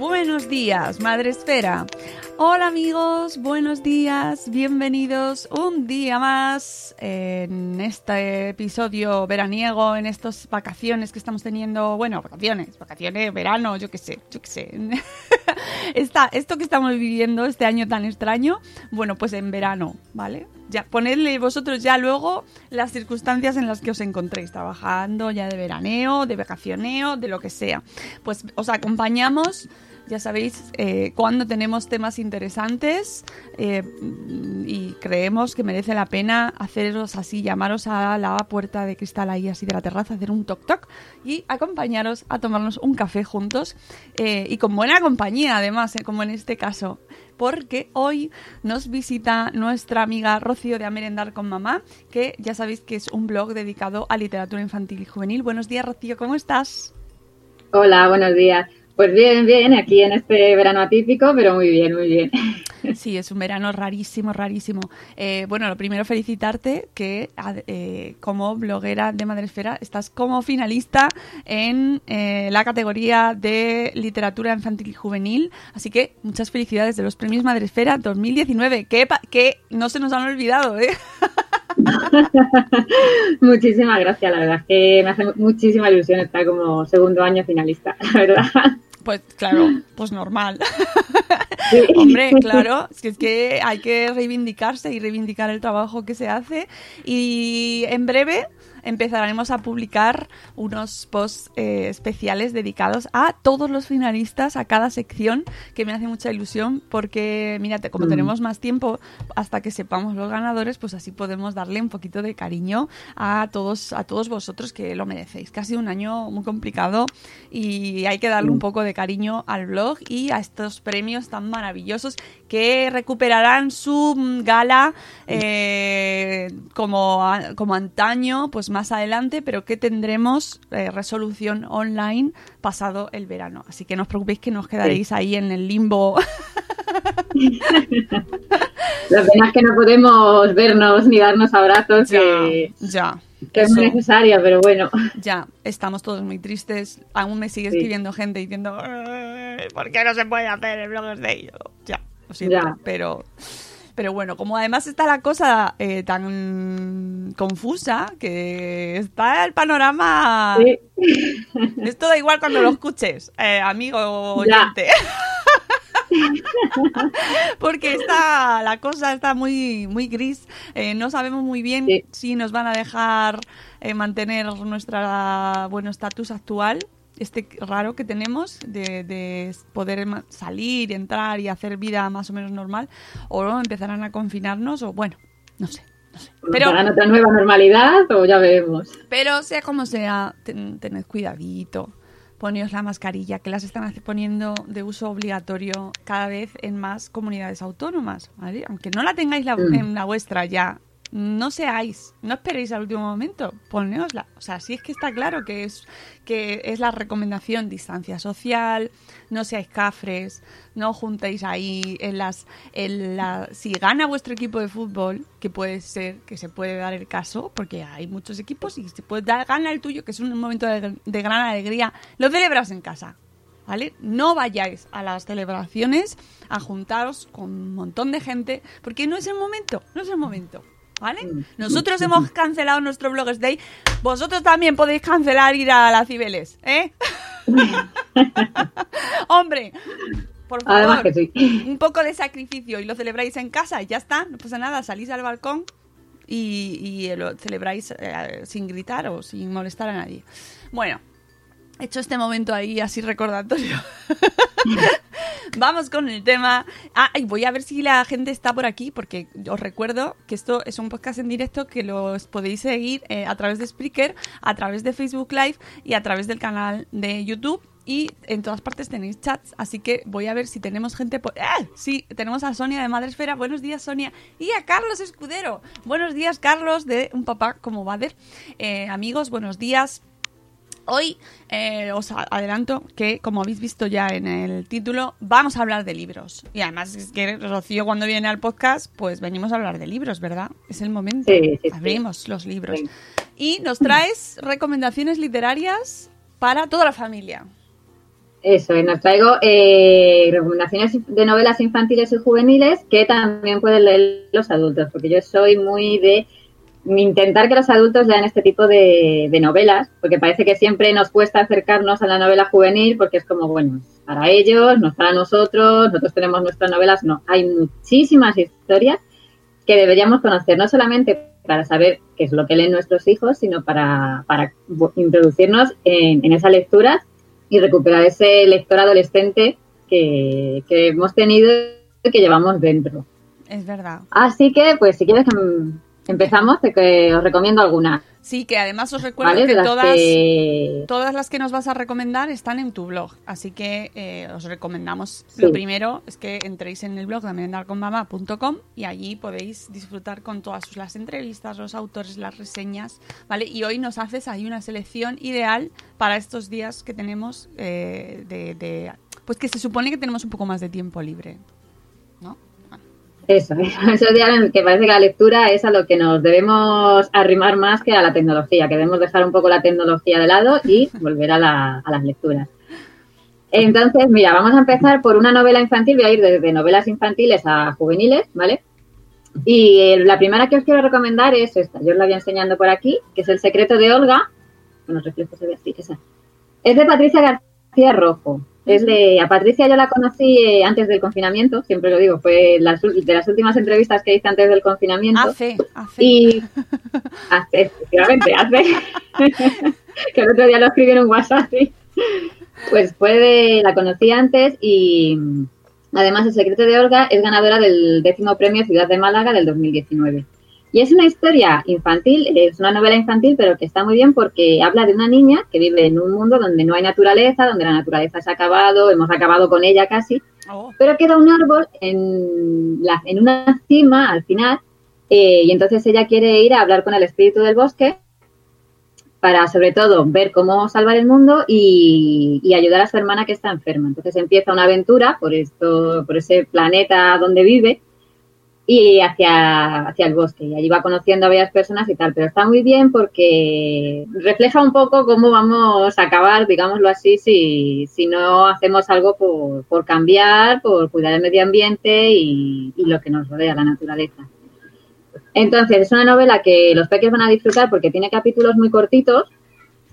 Buenos días, Madre Esfera. Hola amigos, buenos días, bienvenidos un día más en este episodio veraniego, en estas vacaciones que estamos teniendo, bueno, vacaciones, vacaciones, verano, yo qué sé, yo qué sé. Esto que estamos viviendo este año tan extraño, bueno, pues en verano, ¿vale? Ya, ponedle vosotros ya luego las circunstancias en las que os encontréis, trabajando ya de veraneo, de vacacioneo, de lo que sea. Pues os acompañamos ya sabéis, eh, cuando tenemos temas interesantes eh, y creemos que merece la pena haceros así, llamaros a la puerta de cristal ahí así de la terraza, hacer un toc toc y acompañaros a tomarnos un café juntos eh, y con buena compañía además, como en este caso. Porque hoy nos visita nuestra amiga Rocío de A Merendar con Mamá, que ya sabéis que es un blog dedicado a literatura infantil y juvenil. Buenos días, Rocío, ¿cómo estás? Hola, buenos días. Pues bien, bien, aquí en este verano atípico, pero muy bien, muy bien. Sí, es un verano rarísimo, rarísimo. Eh, bueno, lo primero felicitarte que eh, como bloguera de Madresfera estás como finalista en eh, la categoría de literatura infantil y juvenil. Así que muchas felicidades de los premios Madresfera 2019, que, que no se nos han olvidado, ¿eh? Muchísimas gracias, la verdad es que me hace muchísima ilusión estar como segundo año finalista, la verdad. Pues claro, pues normal. Hombre, claro, es que, es que hay que reivindicarse y reivindicar el trabajo que se hace. Y en breve empezaremos a publicar unos posts eh, especiales dedicados a todos los finalistas, a cada sección, que me hace mucha ilusión porque, mírate, como mm. tenemos más tiempo hasta que sepamos los ganadores, pues así podemos darle un poquito de cariño a todos, a todos vosotros que lo merecéis. Que ha sido un año muy complicado y hay que darle un poco de cariño al blog y a estos premios tan maravillosos que recuperarán su gala eh, como, como antaño, pues más adelante, pero que tendremos eh, resolución online pasado el verano. Así que no os preocupéis que no os quedaréis sí. ahí en el limbo. La pena es que no podemos vernos ni darnos abrazos, ya, que, ya. que es muy necesaria, pero bueno. Ya, estamos todos muy tristes. Aún me sigue escribiendo sí. gente diciendo, ¿por qué no se puede hacer el blog de ellos? Ya, lo siento, ya. pero... Pero bueno, como además está la cosa eh, tan confusa, que está el panorama... Sí. Esto da igual cuando lo escuches, eh, amigo oyente. Porque está, la cosa está muy, muy gris. Eh, no sabemos muy bien sí. si nos van a dejar eh, mantener nuestra bueno estatus actual este raro que tenemos de, de, poder salir, entrar y hacer vida más o menos normal, o empezarán a confinarnos, o bueno, no sé. No sé. Pero, otra nueva normalidad o ya veremos. Pero sea como sea, ten, tened cuidadito. Poneos la mascarilla, que las están poniendo de uso obligatorio cada vez en más comunidades autónomas. ¿vale? Aunque no la tengáis la, mm. en la vuestra ya no seáis, no esperéis al último momento, poneosla. O sea, sí es que está claro que es, que es la recomendación distancia social, no seáis cafres, no juntéis ahí en las, en la, si gana vuestro equipo de fútbol, que puede ser, que se puede dar el caso, porque hay muchos equipos y se puede dar, gana el tuyo, que es un momento de, de gran alegría, lo celebras en casa. ¿Vale? No vayáis a las celebraciones a juntaros con un montón de gente, porque no es el momento, no es el momento. ¿Vale? Nosotros hemos cancelado nuestro Bloggers Day. Vosotros también podéis cancelar ir a la Cibeles, ¿eh? Hombre, por favor, Además que sí. un poco de sacrificio y lo celebráis en casa y ya está, no pasa nada, salís al balcón y, y lo celebráis eh, sin gritar o sin molestar a nadie. Bueno, hecho este momento ahí así recordatorio. Vamos con el tema. Ah, y voy a ver si la gente está por aquí, porque os recuerdo que esto es un podcast en directo que los podéis seguir eh, a través de Spreaker, a través de Facebook Live y a través del canal de YouTube. Y en todas partes tenéis chats, así que voy a ver si tenemos gente por... ¡Ah! Sí, tenemos a Sonia de Madresfera. Buenos días, Sonia. Y a Carlos Escudero. Buenos días, Carlos, de Un Papá como Bader. Eh, amigos, buenos días. Hoy eh, os adelanto que, como habéis visto ya en el título, vamos a hablar de libros. Y además es que Rocío cuando viene al podcast, pues venimos a hablar de libros, ¿verdad? Es el momento. Sí, sí, sí. Abrimos los libros. Y nos traes recomendaciones literarias para toda la familia. Eso, y nos traigo eh, recomendaciones de novelas infantiles y juveniles que también pueden leer los adultos, porque yo soy muy de intentar que los adultos lean este tipo de, de novelas, porque parece que siempre nos cuesta acercarnos a la novela juvenil, porque es como, bueno, para ellos, no es para nosotros, nosotros tenemos nuestras novelas, no, hay muchísimas historias que deberíamos conocer, no solamente para saber qué es lo que leen nuestros hijos, sino para, para introducirnos en, en esas lecturas y recuperar ese lector adolescente que, que hemos tenido y que llevamos dentro. Es verdad. Así que, pues, si quieres que em- empezamos, te que os recomiendo algunas, Sí, que además os recuerdo ¿vale? que De las todas, que- todas las que nos vas a recomendar están en tu blog. Así que eh, os recomendamos. Sí. Lo primero es que entréis en el blog de merendarconmama.com y allí podéis disfrutar con todas las entrevistas, los autores, las reseñas. ¿Vale? Y hoy nos haces ahí una selección ideal para estos días que tenemos eh, de, de- Pues que se supone que tenemos un poco más de tiempo libre. Bueno, Eso, esos días en que parece que la lectura es a lo que nos debemos arrimar más que a la tecnología, que debemos dejar un poco la tecnología de lado y volver a, la- a las lecturas. Entonces, mira, vamos a empezar por una novela infantil, voy a ir desde novelas infantiles a juveniles, ¿vale? Y eh, la primera que os quiero recomendar es esta, yo os la voy enseñando por aquí, que es El secreto de Olga, los reflejos se ve esa. Es de Patricia García Rojo. Es de, a Patricia yo la conocí eh, antes del confinamiento, siempre lo digo, fue las, de las últimas entrevistas que hice antes del confinamiento. Hace, hace. Y hace, efectivamente, hace. que el otro día lo escribí en un WhatsApp, sí. Pues fue de, la conocí antes y mm, además El secreto de Olga es ganadora del décimo premio Ciudad de Málaga del 2019. Y es una historia infantil, es una novela infantil, pero que está muy bien porque habla de una niña que vive en un mundo donde no hay naturaleza, donde la naturaleza se ha acabado, hemos acabado con ella casi, Oh, pero queda un árbol en, la, en una cima al final eh, y entonces ella quiere ir a hablar con el espíritu del bosque para sobre todo ver cómo salvar el mundo y, y ayudar a su hermana que está enferma. Entonces empieza una aventura por esto, por ese planeta donde vive y hacia, hacia el bosque. Y allí va conociendo a varias personas y tal, pero está muy bien porque refleja un poco cómo vamos a acabar, digámoslo así, si, si no hacemos algo por, por cambiar, por cuidar el medio ambiente y, y lo que nos rodea, la naturaleza. Entonces, es una novela que los peques van a disfrutar porque tiene capítulos muy cortitos.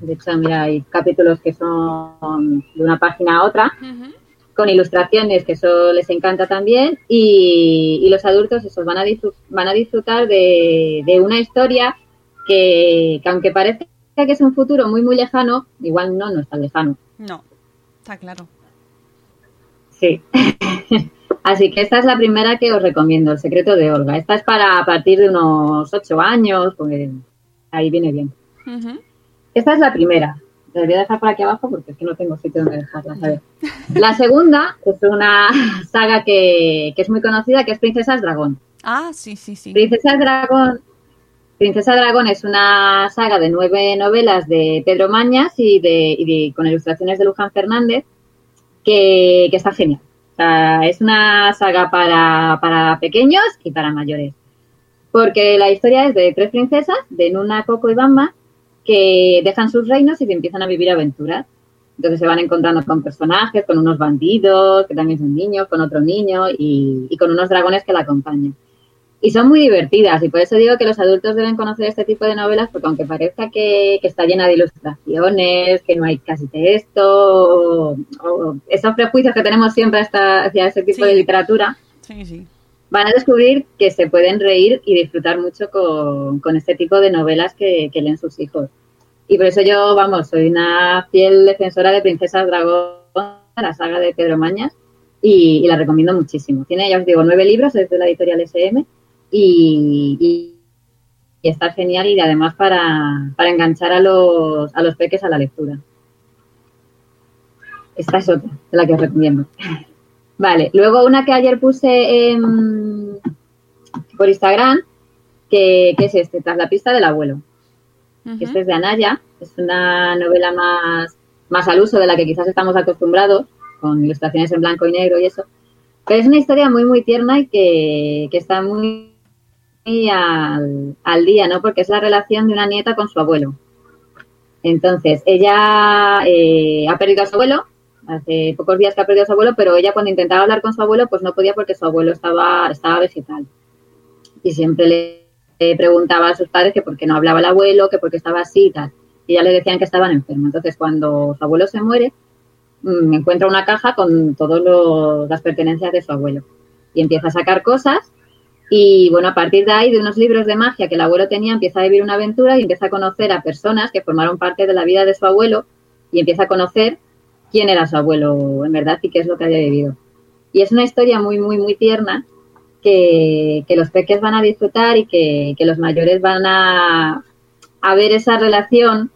De hecho, mira, hay capítulos que son de una página a otra. Con ilustraciones, que eso les encanta también, y, y los adultos esos van a, van a disfrutar de, de una historia que, que aunque parezca que es un futuro muy, muy lejano, igual no, no es tan lejano. No, está claro. Sí. Así que esta es la primera que os recomiendo, El secreto de Olga. Esta es para a partir de unos ocho años, pues ahí viene bien. Esta es la primera. La voy a dejar por aquí abajo porque es que no tengo sitio donde dejarla. ver. La segunda es una saga que, que es muy conocida, que es Princesas Dragón. Ah, sí, sí, sí. Princesas Dragón Princesa Dragón es una saga de nueve novelas de Pedro Mañas y, de, y de- con ilustraciones de Luján Fernández que, que está genial. O sea, es una saga para, para pequeños y para mayores. Porque la historia es de tres princesas, de Nuna, Coco y Bamba, que dejan sus reinos y que empiezan a vivir aventuras. Entonces se van encontrando con personajes, con unos bandidos, que también son niños, con otro niño y, y con unos dragones que la acompañan. Y son muy divertidas y por eso digo que los adultos deben conocer este tipo de novelas porque aunque parezca que, que está llena de ilustraciones, que no hay casi texto, o, o esos prejuicios que tenemos siempre hasta, hacia ese tipo Sí. de literatura, Sí, sí. Van a descubrir que se pueden reír y disfrutar mucho con, con este tipo de novelas que, que leen sus hijos. Y por eso yo, vamos, soy una fiel defensora de Princesas Dragón, la saga de Pedro Mañas, y, la recomiendo muchísimo. Tiene, ya os digo, nueve libros, es de la editorial SM, y, y- y está genial y además para, para enganchar a los, a los peques a la lectura. Esta es otra, de la que os recomiendo. Vale, luego una que ayer puse en- por Instagram, que, que es este, Tras la pista del abuelo. Que Este es de Anaya, es una novela más, más al uso de la que quizás estamos acostumbrados, con ilustraciones en blanco y negro y eso. Pero es una historia muy, muy tierna y que, que está muy, muy al, al día, ¿no? Porque es la relación de una nieta con su abuelo. Entonces, ella eh, ha perdido a su abuelo, hace pocos días que ha perdido a su abuelo, pero ella cuando intentaba hablar con su abuelo, pues no podía porque su abuelo estaba, estaba vegetal. Y siempre le preguntaba a sus padres que por qué no hablaba el abuelo, que por qué estaba así y tal. Y ya le decían que estaban enfermos. Entonces, cuando su abuelo se muere, mm, encuentra una caja con todas las pertenencias de su abuelo. Y empieza a sacar cosas. Y bueno, a partir de ahí, de unos libros de magia que el abuelo tenía, empieza a vivir una aventura y empieza a conocer a personas que formaron parte de la vida de su abuelo y empieza a conocer quién era su abuelo en verdad y qué es lo que había vivido. Y es una historia muy, muy, muy tierna que, que los peques van a disfrutar y que, que los mayores van a, a ver esa relación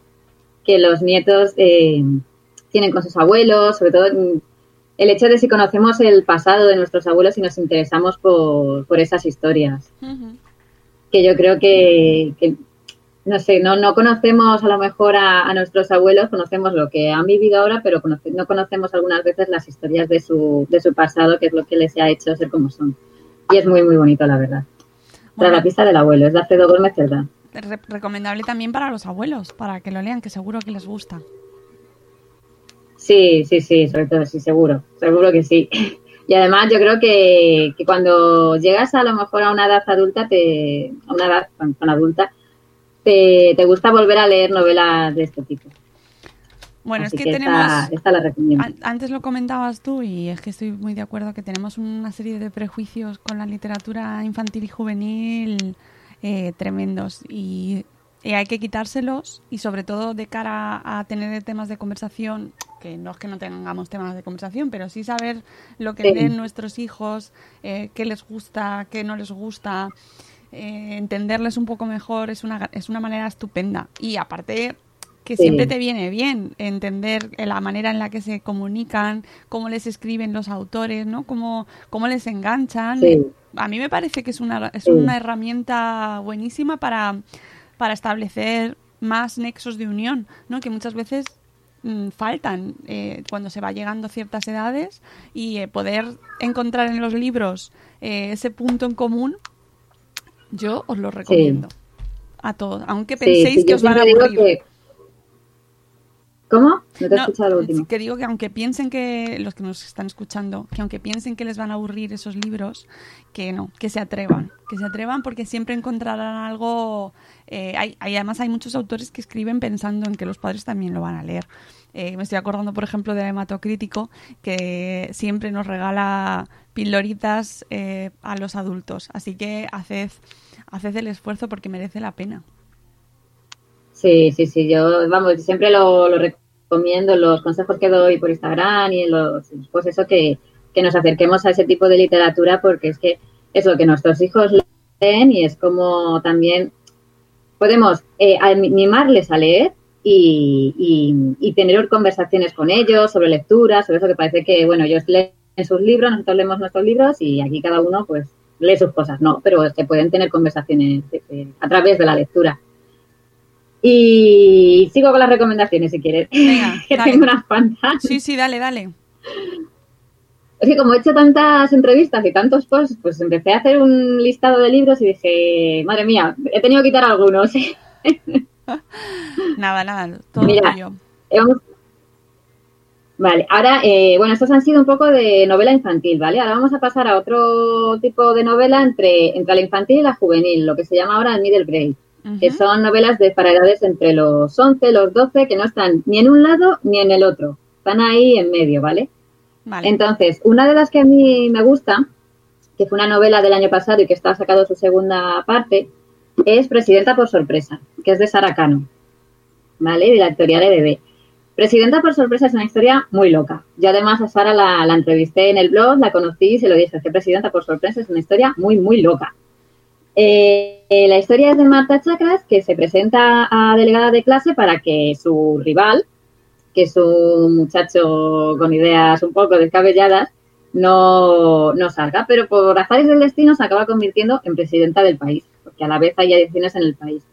que los nietos eh, tienen con sus abuelos, sobre todo el hecho de si conocemos el pasado de nuestros abuelos y nos interesamos por, por esas historias, que yo creo que, que, no sé, no, no conocemos a lo mejor a, a nuestros abuelos, conocemos lo que han vivido ahora, pero conoce- no conocemos algunas veces las historias de su, de su pasado, que es lo que les ha hecho ser como son. Y es muy, muy bonito, la verdad. Tras Bueno. la pista del abuelo, es de Alfredo Gómez Cerdá. Re- recomendable también para los abuelos, para que lo lean, que seguro que les gusta. Sí, sí, sí, sobre todo, sí, seguro, seguro que sí. Y además yo creo que, que cuando llegas a lo mejor a una edad adulta, te, a una edad con, con adulta, te, te gusta volver a leer novelas de este tipo. Bueno, Así es que, tenemos... esta, la recomiendo. An- Antes lo comentabas tú y es que estoy muy de acuerdo que tenemos una serie de prejuicios con la literatura infantil y juvenil eh, tremendos y, y hay que quitárselos y sobre todo de cara a tener temas de conversación, que no es que no tengamos temas de conversación, pero sí saber lo que Sí. leen nuestros hijos, eh, qué les gusta, qué no les gusta. Eh, entenderles un poco mejor es una, es una manera estupenda. Y aparte, que Sí. siempre te viene bien entender la manera en la que se comunican, cómo les escriben los autores, ¿no? Cómo, cómo les enganchan. Sí. A mí me parece que es una, es Sí. una herramienta buenísima para, para establecer más nexos de unión, ¿no? Que muchas veces mm, faltan eh, cuando se va llegando a ciertas edades y eh, poder encontrar en los libros eh, ese punto en común, yo os lo recomiendo a todos, aunque penséis sí, que os van a aburrir. que- ¿Cómo? No te he escuchado lo último. que digo que aunque piensen que los que nos están escuchando, que aunque piensen que les van a aburrir esos libros, que no, que se atrevan, que se atrevan porque siempre encontrarán algo. eh, hay, hay- además hay muchos autores que escriben pensando en que los padres también lo van a leer. Eh, me estoy acordando, por ejemplo, del hematocrítico que siempre nos regala pildoritas eh, a los adultos. Así que haced, haced el esfuerzo porque merece la pena. Sí, sí, sí, yo, vamos, siempre lo, recomiendo, los consejos que doy por Instagram y los, pues eso, que, que nos acerquemos a ese tipo de literatura porque es que es lo que nuestros hijos leen y es como también podemos eh, animarles a leer y, y- y tener conversaciones con ellos sobre lectura, sobre eso que parece que, bueno, ellos leen sus libros, nosotros leemos nuestros libros y aquí cada uno pues lee sus cosas, no, pero se pueden tener conversaciones eh, eh, a través de la lectura. Y sigo con las recomendaciones si quieres, Venga, que dale. tengo unas cuantas. Sí, sí, dale, dale. Es que como he hecho tantas entrevistas y tantos posts, pues empecé a hacer un listado de libros y dije, madre mía, he tenido que quitar algunos. Nada, nada, todo Mira. tuyo. Hemos- Vale, ahora, eh, bueno, estos han sido un poco de novela infantil, ¿vale? Ahora vamos a pasar a otro tipo de novela entre, entre la infantil y la juvenil, lo que se llama ahora el middle grade, que son novelas de para edades entre los 11, los 12, que no están ni en un lado ni en el otro, están ahí en medio, ¿vale? Vale. Entonces, una de las que a mí me gusta, que fue una novela del año pasado y que está sacado su segunda parte, es Presidenta por sorpresa, que es de Sara Cano, ¿vale? De la editorial EDB. Presidenta por sorpresa es una historia muy loca. Yo además a Sara la, entrevisté en el blog, la conocí y se lo dije, que Presidenta por sorpresa es una historia muy, muy loca. Eh, eh, la historia es de Marta Chacras, que se presenta a delegada de clase para que su rival, que es un muchacho con ideas un poco descabelladas, no, no salga, pero por azares del destino se acaba convirtiendo en presidenta del país, a la vez hay elecciones en el país.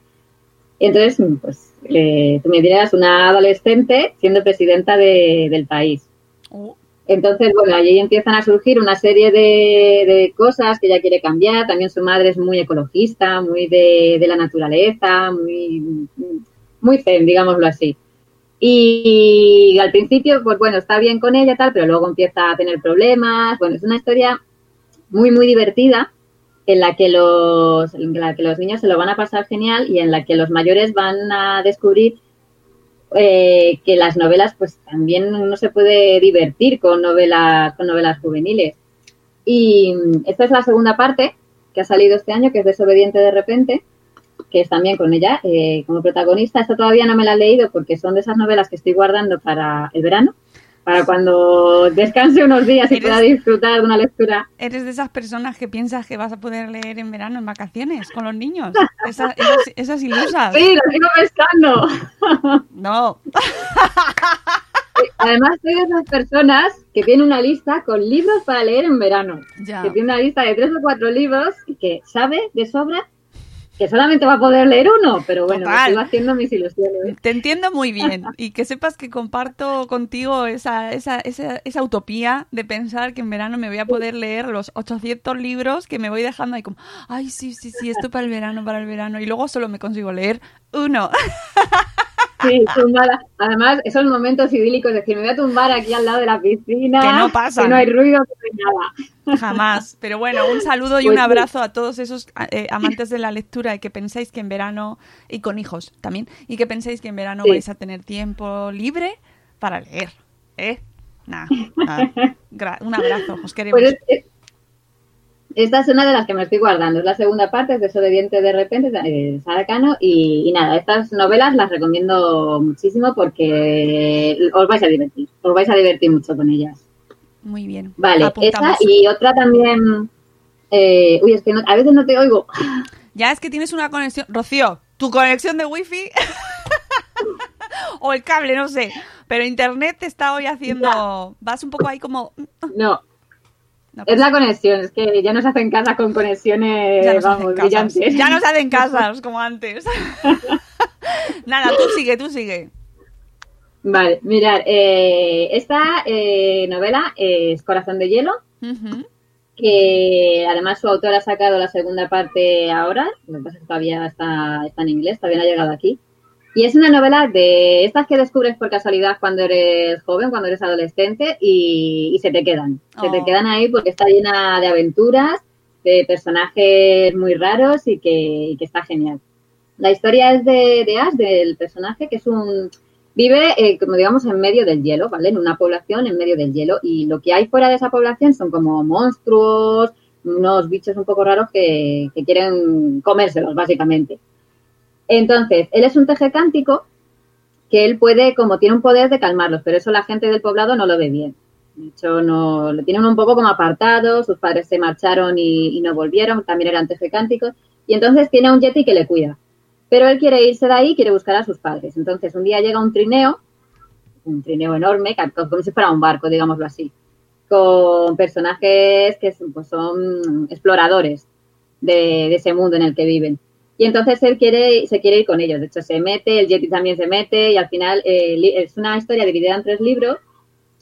Entonces, pues, eh, tú me dirás, una adolescente siendo presidenta de- del país. Oh, Entonces, bueno, allí empiezan a surgir una serie de, de cosas que ella quiere cambiar. También su madre es muy ecologista, muy de, de la naturaleza, muy, muy zen, digámoslo así. Y, al principio, pues bueno, está bien con ella y tal, pero luego empieza a tener problemas. Bueno, es una historia muy, muy divertida en la que los, en la que los niños se lo van a pasar genial y en la que los mayores van a descubrir eh, que las novelas, pues también uno se puede divertir con novelas, con novelas juveniles. Y esta es la segunda parte que ha salido este año, que es Desobediente de repente, que es también con ella eh, como protagonista. Esta todavía no me la he leído porque son de esas novelas que estoy guardando para el verano, para cuando descanse unos días y pueda disfrutar de una lectura. Eres de esas personas que piensas que vas a poder leer en verano, en vacaciones, con los niños. Esas, esas, esas ilusas. Sí, lo sigo pensando. No. Además, soy de esas personas que tienen una lista con libros para leer en verano. Ya. Que tiene una lista de tres o cuatro libros y que sabe de sobra que solamente va a poder leer uno. Pero bueno, me sigo haciendo mis ilusiones. Te entiendo muy bien y que sepas que comparto contigo esa, esa, esa, esa utopía de pensar que en verano me voy a poder leer los 800 libros que me voy dejando ahí como, ay, sí, sí, sí, esto para el verano, para el verano. Y luego solo me consigo leer uno. Sí, tumbada. Además, esos momentos idílicos de decir, me voy a tumbar aquí al lado de la piscina. Que no pasan. Que no hay ruido, que no hay nada. Jamás. Pero bueno, un saludo y Pues un sí. abrazo a todos esos eh, amantes de la lectura y que pensáis que en verano, y con hijos también, y que pensáis que en verano Sí. vais a tener tiempo libre para leer. ¿Eh? Nada, un abrazo, os queremos. Pues es- es- esta es una de las que me estoy guardando. Es la segunda parte, es Desobediente de repente, de Sara Cano. Y, y nada, estas novelas las recomiendo muchísimo porque os vais a divertir. Os vais a divertir mucho con ellas. Muy bien. Vale, Apuntamos. esa y otra también. eh, uy, es que no- a veces no te oigo. Ya es que tienes una conexión. Rocío, tu conexión de wifi. o el cable, no sé. Pero internet te está hoy haciendo. Vas un poco ahí como. No, No es la conexión. Es que ya no se hacen casa con conexiones, Ya vamos, brillantes. Ya no se hacen casas como antes. Nada, tú sigue, tú sigue. Vale, mirad, eh, esta eh, novela es Corazón de Hielo. Que además su autor ha sacado la segunda parte ahora, lo que pasa es que todavía está, está en inglés, todavía no ha llegado aquí. Y es una novela de estas que descubres por casualidad cuando eres joven, cuando eres adolescente y, y se te quedan. Se te Oh. quedan ahí porque está llena de aventuras, de personajes muy raros y que, y que está genial. La historia es de, de Ash, del personaje, que es un... Vive, eh, como digamos, en medio del hielo, ¿vale? En una población en medio del hielo. Y lo que hay fuera de esa población son como monstruos, unos bichos un poco raros que, que quieren comérselos, básicamente. Entonces, él es un teje cántico que él puede, como tiene un poder de calmarlos, pero eso la gente del poblado no lo ve bien. De hecho, no, lo tienen un poco como apartado, sus padres se marcharon y, y no volvieron, también eran teje cánticos, y entonces tiene a un yeti que le cuida. Pero él quiere irse de ahí, quiere buscar a sus padres. Entonces, un día llega un trineo, un trineo enorme, como si fuera un barco, digámoslo así. con personajes que son, pues, exploradores de ese mundo en el que viven. Y entonces él quiere, se quiere ir con ellos. De hecho, se mete, el Yeti también se mete y al final eh, es una historia dividida en tres libros.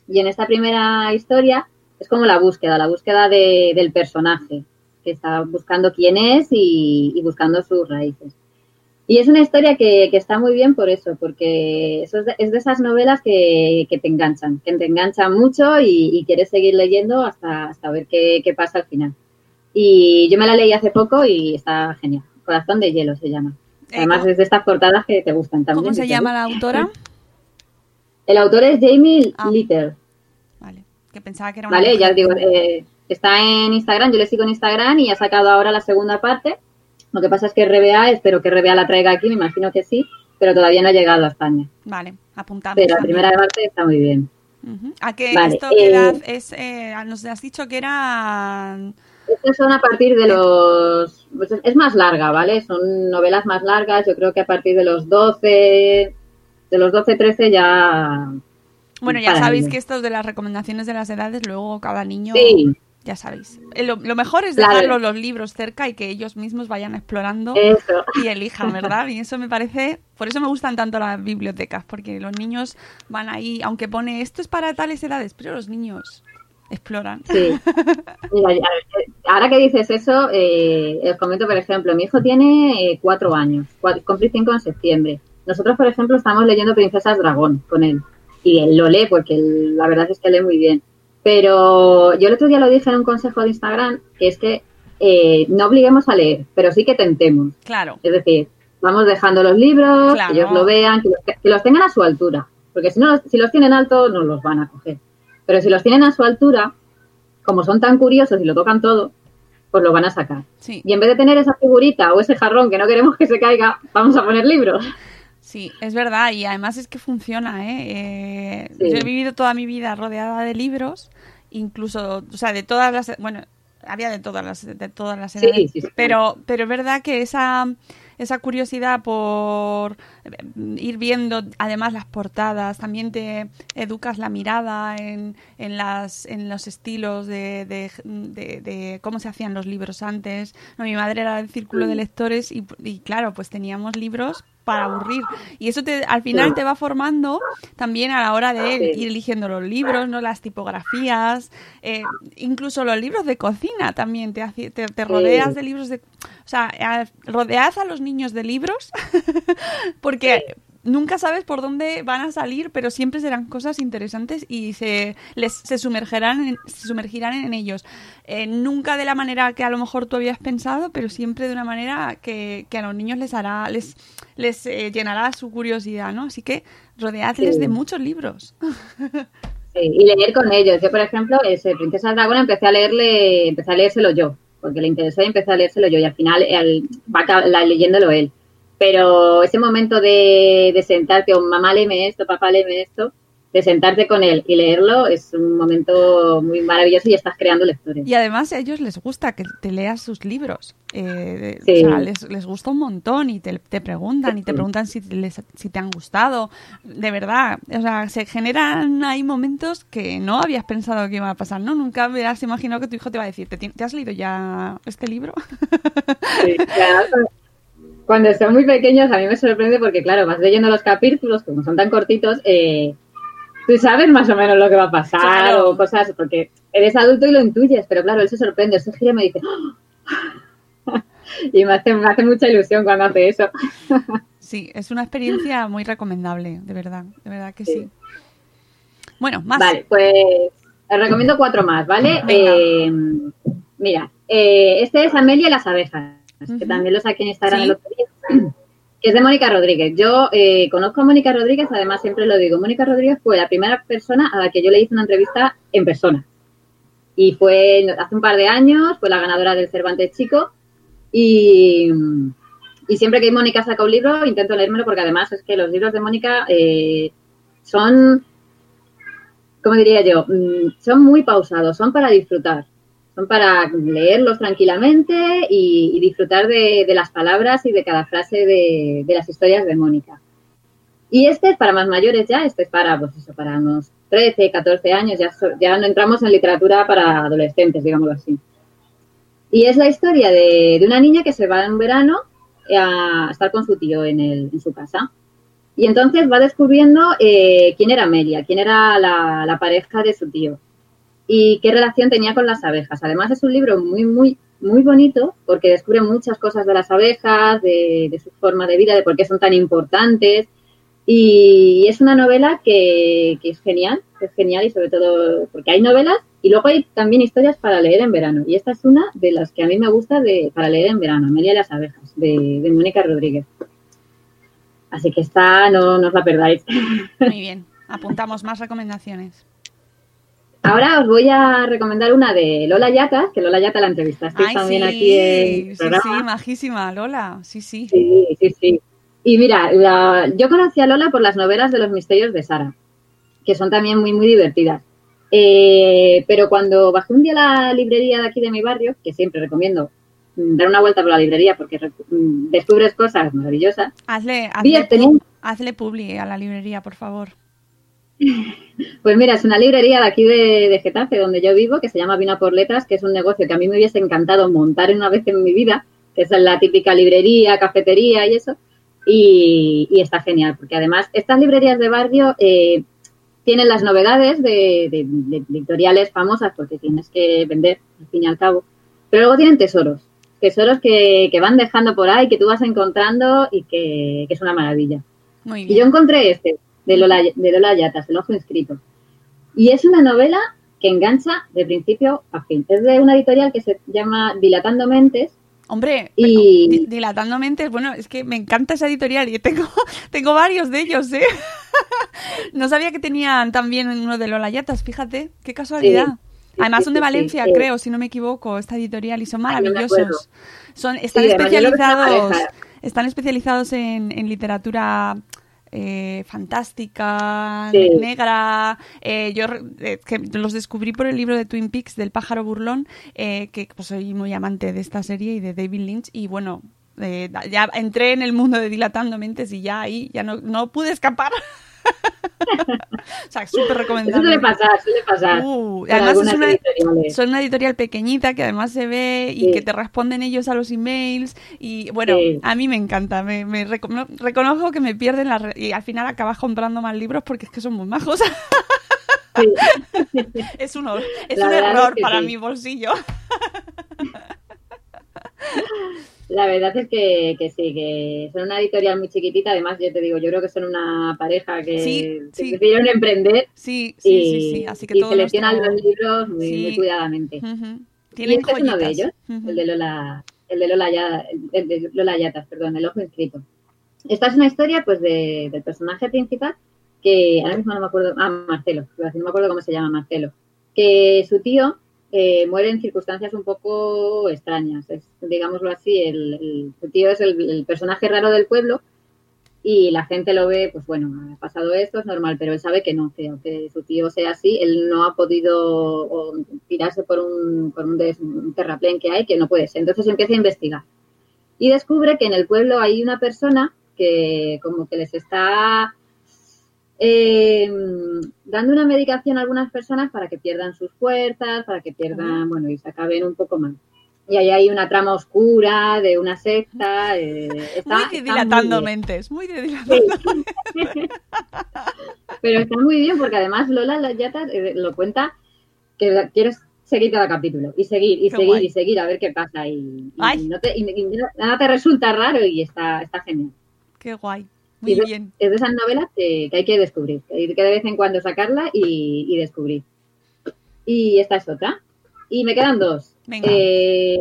Y en esta primera historia es como la búsqueda, la búsqueda de- del personaje, que está buscando quién es y, buscando sus raíces. Y es una historia que, está muy bien por eso, porque eso es, de, es de esas novelas que, que te enganchan, que te enganchan mucho y, quieres seguir leyendo hasta, hasta ver qué pasa al final. Y yo me la leí hace poco y está genial. Corazón de hielo se llama. Eh, Además ¿cómo- es de estas portadas que te gustan también. ¿Cómo se llama la autora? El autor es Jamie Ah. Litter. Vale, que pensaba que era una Vale, mujer. ya os digo, eh, está en Instagram, yo le sigo en Instagram y ha sacado ahora la segunda parte. Lo que pasa es que RBA, espero que RBA la traiga aquí, me imagino que sí, pero todavía no ha llegado a España. Vale, apuntamos. Pero la primera parte está muy bien. ¿A qué Vale, esto qué eh, edad es? eh, nos has dicho que era... Estas son a partir de los... pues es más larga, ¿vale? Son novelas más largas, yo creo que a partir de los 12, de los 12, 13 ya... Bueno, ya sabéis niños. que esto de las recomendaciones de las edades, luego cada niño... Sí. Ya sabéis. Eh, Lo, lo mejor es Claro. dejarlos los libros cerca y que ellos mismos vayan explorando Eso. y elijan, ¿verdad? Y eso me parece, por eso me gustan tanto las bibliotecas, porque los niños van ahí, aunque pone esto es para tales edades, pero los niños exploran. Sí. Mira, ya- ahora que dices eso, eh, os comento, por ejemplo, mi hijo tiene eh, cuatro años, cua- cumple cinco en septiembre. Nosotros, por ejemplo, estamos leyendo Princesas Dragón con él. Y él lo lee porque él- la verdad es que lee muy bien. Pero yo el otro día lo dije en un consejo de Instagram, que es que eh, no obliguemos a leer, pero sí que tentemos. Claro. Es decir, vamos dejando los libros, Claro. que ellos lo vean, que los, que los tengan a su altura. Porque si, no, si los tienen alto, no los van a coger. Pero si los tienen a su altura, como son tan curiosos y lo tocan todo, pues lo van a sacar. Sí. Y en vez de tener esa figurita o ese jarrón que no queremos que se caiga, vamos a poner libros. Sí, es verdad, y además es que funciona, ¿eh? Eh, Sí. Yo he vivido toda mi vida rodeada de libros, incluso, o sea, de todas las, bueno, había de todas las, de todas las Sí, edades, sí, sí. pero, pero es verdad que esa, esa curiosidad por eh, ir viendo, además las portadas, también te educas la mirada en, en las, en los estilos de, de, de- de cómo se hacían los libros antes. No, mi madre era del círculo de lectores y, y claro, pues teníamos libros para aburrir. Y eso te, al final te va formando también a la hora de ir eligiendo los libros, no las tipografías, eh, incluso los libros de cocina también te, hace- te, te rodeas de libros de... O sea, a- rodead a los niños de libros porque nunca sabes por dónde van a salir, pero siempre serán cosas interesantes y se les se sumergirán en, se sumergirán en ellos. Eh, nunca de la manera que a lo mejor tú habías pensado, pero siempre de una manera que, que a los niños les hará les les eh, llenará su curiosidad, ¿no? Así que rodeadles Sí. de muchos libros. Sí, y leer con ellos. Yo, por ejemplo, ese Princesa Dragón empecé a leerle, empecé a leérselo yo, porque le interesó y empecé a leérselo yo, y al final el- va leyéndolo él. Pero ese momento de, de sentarte, o mamá léeme esto, papá léeme esto, de sentarte con él y leerlo es un momento muy maravilloso y estás creando lectores. Y además a ellos les gusta que te leas sus libros. Eh, Sí. O sea, les, les gusta un montón y te, te preguntan y te preguntan si, les- si te han gustado. De verdad, o sea, se generan ahí momentos que no habías pensado que iba a pasar, ¿no? Nunca hubieras imaginado que tu hijo te va a decir, ¿te, te has leído ya este libro? Sí, claro. Cuando son muy pequeños a mí me sorprende porque, claro, vas leyendo los capítulos, como son tan cortitos, eh, tú sabes más o menos lo que va a pasar Claro. o cosas, porque eres adulto y lo intuyes, pero claro, él se sorprende, él se gira y me dice... "Ah". y me hace, me hace mucha ilusión cuando hace eso. Sí, es una experiencia muy recomendable, de verdad, de verdad que sí. Sí. Bueno, más. Vale, pues os recomiendo cuatro más, ¿vale? Eh, mira, eh, este es Amelia y las abejas, que Ujú. también lo saqué en Instagram Sí. el otro día, que es de Mónica Rodríguez. Yo eh, conozco a Mónica Rodríguez, además siempre lo digo, Mónica Rodríguez fue la primera persona a la que yo le hice una entrevista en persona. Y fue hace un par de años, fue la ganadora del Cervantes Chico. Y, y siempre que Mónica saca un libro, intento leérmelo porque además es que los libros de Mónica eh, son ¿cómo diría yo? Mm, Son muy pausados, son para disfrutar, son para leerlos tranquilamente y, disfrutar de, las palabras y de cada frase de, las historias de Mónica. Y este es para más mayores ya, este es para, pues eso, para unos 13, 14 años, ya, so- ya no entramos en literatura para adolescentes, digámoslo así. Y es la historia de, una niña que se va en verano a estar con su tío en, el- en su casa. Y entonces va descubriendo eh, quién era Amelia, quién era la pareja de su tío y qué relación tenía con las abejas. Además es un libro muy, muy, muy bonito porque descubre muchas cosas de las abejas, de, su forma de vida, de por qué son tan importantes. Y es una novela que, es genial, es genial y sobre todo porque hay novelas y luego hay también historias para leer en verano. Y esta es una de las que a mí me gusta de, para leer en verano, Amelia y las abejas, de, de Mónica Rodríguez. Así que esta no, no os la perdáis. Muy bien. Apuntamos más recomendaciones. Ahora os voy a recomendar una de Lola Yatas, que Lola Yata la entrevistasteis también sí, aquí en el sí, sí, majísima, Lola. Sí, sí. Sí, sí, sí. Y mira, la- yo conocí a Lola por las novelas de los misterios de Sara, que son también muy, muy divertidas. Eh, pero cuando bajé un día a la librería de aquí de mi barrio, que siempre recomiendo mm, dar una vuelta por la librería porque mm, descubres cosas maravillosas, Hazle, Vi, hazle, tenía- pu- hazle publi a la librería, por favor. Pues mira, es una librería de aquí de, de Getafe, donde yo vivo, que se llama Vino por Letras, que es un negocio que a mí me hubiese encantado montar una vez en mi vida, que es la típica librería, cafetería y eso. Y, y está genial, porque además estas librerías de barrio eh, tienen las novedades de, de- de editoriales famosas, porque tienes que vender, al fin y al cabo. Pero luego tienen tesoros, tesoros que, que van dejando por ahí, que tú vas encontrando y que, que es una maravilla. Muy Y yo encontré este, de Lola, de Lola Yatas, El Ojo Inscrito. Y es una novela que engancha de principio a fin. Es de una editorial que se llama Dilatando Mentes. Hombre, Y- di- dilatando mentes, bueno, es que me encanta esa editorial y tengo, tengo varios de ellos, ¿eh? no sabía que tenían también uno de Lola Yatas, fíjate, qué casualidad. sí, Además son de sí, sí, Valencia, sí. creo, si no me equivoco, esta editorial, y son me maravillosos. son, están especializados, están especializados en, en literatura eh, fantástica, Sí. negra. eh, yo eh, que los descubrí por el libro de Twin Peaks del pájaro burlón, eh, que pues, soy muy amante de esta serie y de David Lynch. Y bueno, eh, ya entré en el mundo de Dilatando Mentes y ya ahí ya no, no pude escapar. o sea, súper Eso recomendable. suele pasar, suele pasar. Uh, además es una, son una editorial pequeñita que además se ve y Sí. que te responden ellos a los emails y bueno, Sí. a mí me encanta, me, me recono- reconozco que me pierden re- y al final acabas comprando más libros porque es que son muy majos. Sí. es un, es La un es error que para mi bolsillo. La verdad es que, que sí, que son una editorial muy chiquitita. Además, yo te digo, yo creo que son una pareja que, Sí, que sí. decidieron emprender Sí, sí, y, sí, sí, así que y seleccionan los libros muy, muy cuidadamente. Tienen este es uno de ellos, el de Lola, el de Lola, el de Lola Yatas, perdón, el ojo inscrito. Esta es una historia, pues, de- del personaje principal que ahora mismo no me acuerdo, ah, Marcelo, no me acuerdo cómo se llama Marcelo, que su tío muere en circunstancias un poco extrañas, es, digámoslo así, el, tío es el, personaje raro del pueblo y la gente lo ve, pues bueno, ha pasado esto, es normal, pero él sabe que no, que aunque su tío sea así, él no ha podido tirarse por un, un terraplén que hay, que no puede ser. Entonces empieza a investigar y descubre que en el pueblo hay una persona que como que les está eh, dando una medicación a algunas personas para que pierdan sus fuerzas, para que pierdan, bueno, y se acaben un poco mal. Y ahí hay una trama oscura de una secta. eh, está, Muy de muy dilatando bien. mentes, muy de dilatando Pero está muy bien porque además Lola Layata eh, lo cuenta que quieres seguir cada capítulo y seguir y Qué seguir guay. y seguir a ver qué pasa y, no te, y- y nada te resulta raro y está, está genial. Qué guay. Muy es- bien. Es de esas novelas que, que hay que descubrir, que hay que de vez en cuando sacarla y, y descubrir. Y esta es otra. Y me quedan dos. Venga. Eh,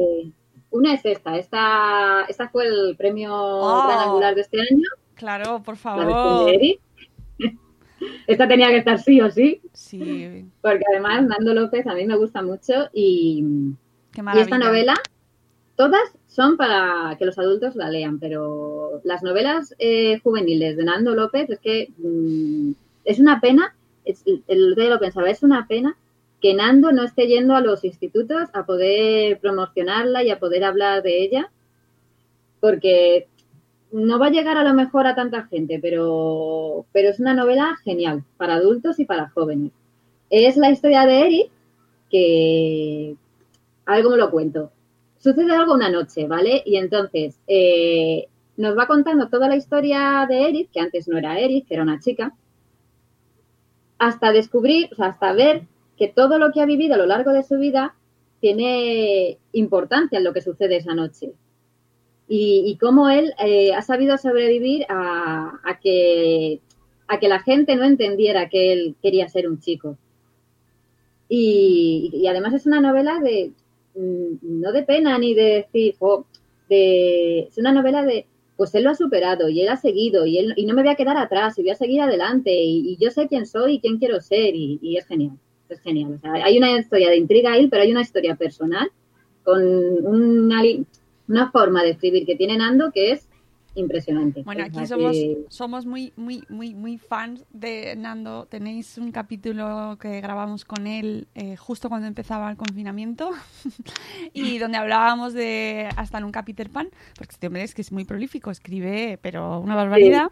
una es esta. Esta, esta fue el premio Oh. Gran Angular de este año, Claro, por favor. esta tenía que estar sí o sí, Sí, porque además Nando López a mí me gusta mucho y, qué y esta novela, todas son para que los adultos la lean, pero las novelas eh, juveniles de Nando López es que mm, es una pena, es, el día lo pensaba, es una pena que Nando no esté yendo a los institutos a poder promocionarla y a poder hablar de ella, porque no va a llegar a lo mejor a tanta gente, pero, pero es una novela genial para adultos y para jóvenes. Es la historia de Eric, que... A ver cómo lo cuento. Sucede algo una noche, ¿vale? Y entonces eh, nos va contando toda la historia de Eric, que antes no era Eric, que era una chica, hasta descubrir, o sea, hasta ver que todo lo que ha vivido a lo largo de su vida tiene importancia en lo que sucede esa noche. Y, y cómo él eh, ha sabido sobrevivir a, que, a que la gente no entendiera que él quería ser un chico. Y, además es una novela de, no de pena ni de decir, de, es una novela de, pues él lo ha superado y él ha seguido y, él, y no me voy a quedar atrás y voy a seguir adelante y, y yo sé quién soy y quién quiero ser y, y es genial, es genial. O sea, hay una historia de intriga ahí, pero hay una historia personal con una, una forma de escribir que tiene Nando que es impresionante. Bueno, aquí somos, que- somos muy, muy, muy, muy fans de Nando. Tenéis un capítulo que grabamos con él eh, justo cuando empezaba el confinamiento y donde hablábamos de hasta nunca Peter Pan, porque este hombre es que es muy prolífico, escribe, pero una barbaridad.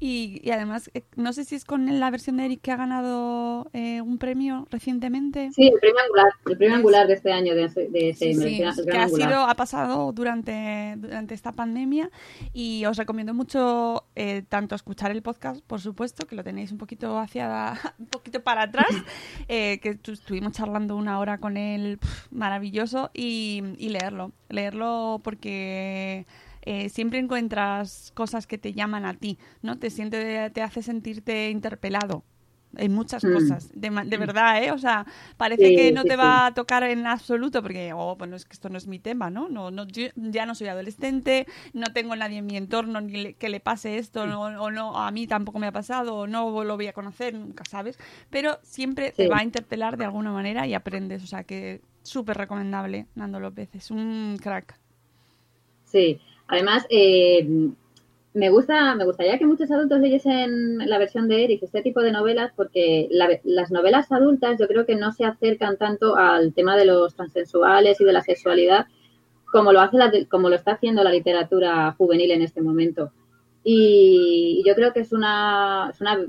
Y, y además, eh, no sé si es con la versión de Eric que ha ganado eh, un premio recientemente. Sí, el premio angular, el premio angular de este año de, de ese Sí, sí, que ha sido, ha pasado durante, durante esta pandemia y os recomiendo mucho eh, tanto escuchar el podcast, por supuesto, que lo tenéis un poquito hacia un poquito para atrás, eh, que tu- estuvimos charlando una hora con él, maravilloso, y, y leerlo, leerlo porque eh, siempre encuentras cosas que te llaman a ti, ¿no? Te siente, te hace sentirte interpelado en muchas Mm. cosas, de, de verdad, ¿eh? O sea, parece Sí, que no sí, te sí. va a tocar en absoluto porque, oh, bueno, es que esto no es mi tema, ¿no? no, no yo ya no soy adolescente, no tengo nadie en mi entorno ni le- que le pase esto, no- o no, a mí tampoco me ha pasado, o no lo voy a conocer, nunca sabes, pero siempre te va a interpelar de alguna manera y aprendes, o sea, que súper recomendable, Nando López, es un crack. Sí, además eh, me gusta, me gustaría que muchos adultos leyesen la versión de Eric, este tipo de novelas, porque la- las novelas adultas yo creo que no se acercan tanto al tema de los transensuales y de la sexualidad como lo hace la, como lo está haciendo la literatura juvenil en este momento. Y, yo creo que es una, es una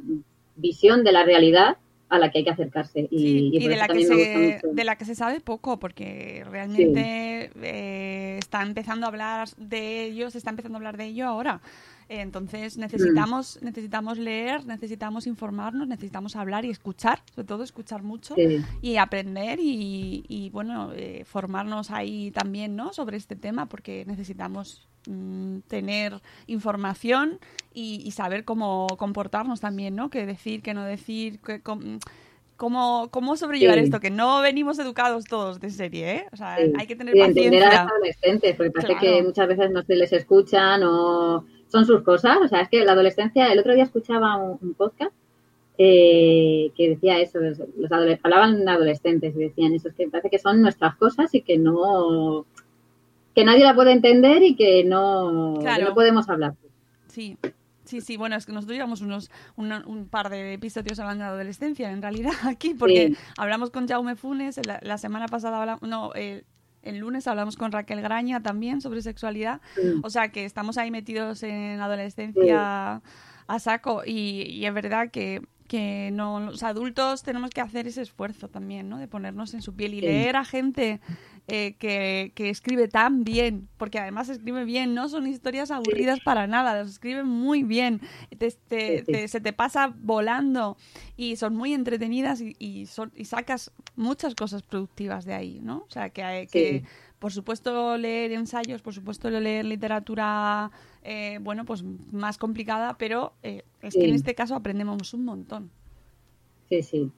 visión de la realidad a la que hay que acercarse. Y, Sí, y y de la, que se, de la que se sabe poco, porque realmente eh, está empezando a hablar de ello, se está empezando a hablar de ello ahora. Entonces necesitamos, necesitamos leer, necesitamos informarnos, necesitamos hablar y escuchar, sobre todo escuchar mucho Sí. y aprender y, y, bueno, eh, formarnos ahí también, ¿no? Sobre este tema, porque necesitamos mm, tener información y, y saber cómo comportarnos también, ¿no? Qué decir, qué no decir, qué, com- cómo, cómo sobrellevar Sí. esto, que no venimos educados todos de serie, ¿eh? O sea, Sí. hay que tener Sí, entender a paciencia. los adolescentes, porque parece Claro. que muchas veces no se les escuchan o son sus cosas. O sea, es que la adolescencia, el otro día escuchaba un, un podcast eh, que decía eso, los, los hablaban adolescentes y decían eso, es que parece que son nuestras cosas y que no que nadie la puede entender y que no, que no podemos hablar. Sí, sí, sí. Bueno, es que nosotros llevamos unos, un, un par de episodios hablando de adolescencia, en realidad, aquí, porque Sí. hablamos con Jaume Funes, la, la semana pasada hablamos, no, eh, el lunes hablamos con Raquel Graña también sobre sexualidad. O sea, que estamos ahí metidos en adolescencia a saco y, y es verdad que que no los adultos tenemos que hacer ese esfuerzo también, ¿no? De ponernos en su piel y leer a gente eh, que, que escribe tan bien, porque además escribe bien, no son historias aburridas para nada, las escribe muy bien, te- se te pasa volando y son muy entretenidas y, y, son, y sacas muchas cosas productivas de ahí, ¿no? O sea, que, hay- que Sí. Por supuesto leer ensayos, por supuesto leer literatura, eh, bueno, pues más complicada, pero eh, es que en este caso aprendemos un montón. Sí, sí.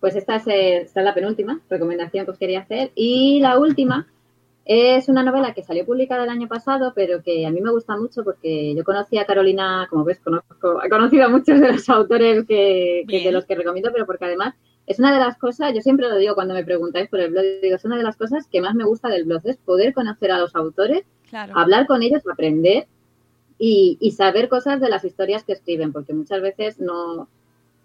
Pues esta es, eh, esta es la penúltima recomendación que os quería hacer. Y la última es una novela que salió publicada el año pasado, pero que a mí me gusta mucho porque yo conocí a Carolina, como ves, conozco, he conocido a muchos de los autores que, que de los que recomiendo, pero porque además es una de las cosas, yo siempre lo digo cuando me preguntáis por el blog, digo, es una de las cosas que más me gusta del blog, es poder conocer a los autores Claro. hablar con ellos, aprender y, y saber cosas de las historias que escriben, porque muchas veces no,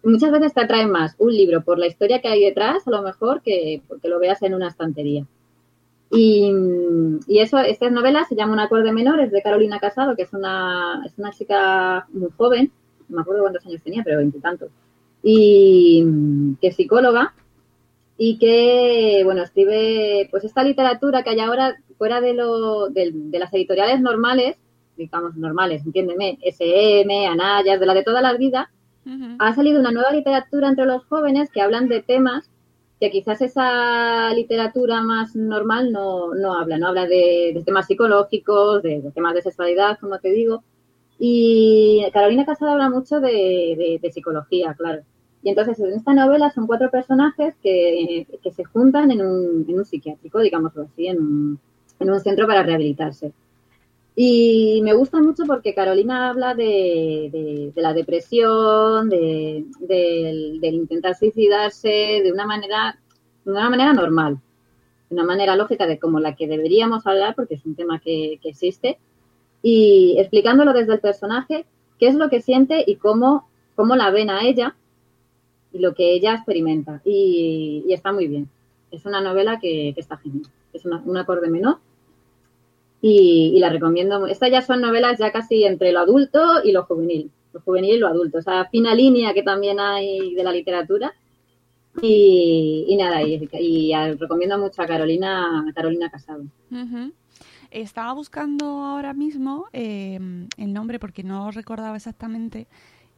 muchas veces te atrae más un libro por la historia que hay detrás, a lo mejor, que porque lo veas en una estantería. Y, y eso, esta novela se llama Un acorde menor, es de Carolina Casado, que es una, es una chica muy joven, no me acuerdo cuántos años tenía, pero veintitantos, y que es psicóloga y que, bueno, escribe pues esta literatura que hay ahora fuera de, lo, de, de las editoriales normales, digamos normales, entiéndeme, SM, Anaya, de la de toda la vida, ha salido una nueva literatura entre los jóvenes que hablan de temas que quizás esa literatura más normal no, no habla, no habla de, de temas psicológicos, de, de temas de sexualidad, como te digo. Y Carolina Casado habla mucho de, psicología, claro. Y entonces en esta novela son cuatro personajes que, se juntan en un, un psiquiátrico, digámoslo así, en un, un centro para rehabilitarse. Y me gusta mucho porque Carolina habla de, la depresión, de, del, intentar suicidarse de una manera, de una manera normal, de una manera lógica de como la que deberíamos hablar, porque es un tema que existe, y explicándolo desde el personaje, qué es lo que siente y cómo, cómo la ven a ella y lo que ella experimenta. Y, está muy bien. Es una novela que, que está genial. Es una- un acorde menor y, la recomiendo. Estas ya son novelas ya casi entre lo adulto y lo juvenil. Lo juvenil y lo adulto. Esa fina línea que también hay de la literatura. Y, y nada, y, recomiendo mucho a Carolina, a Carolina Casado. Ujú. Estaba buscando ahora mismo eh, el nombre porque no recordaba exactamente.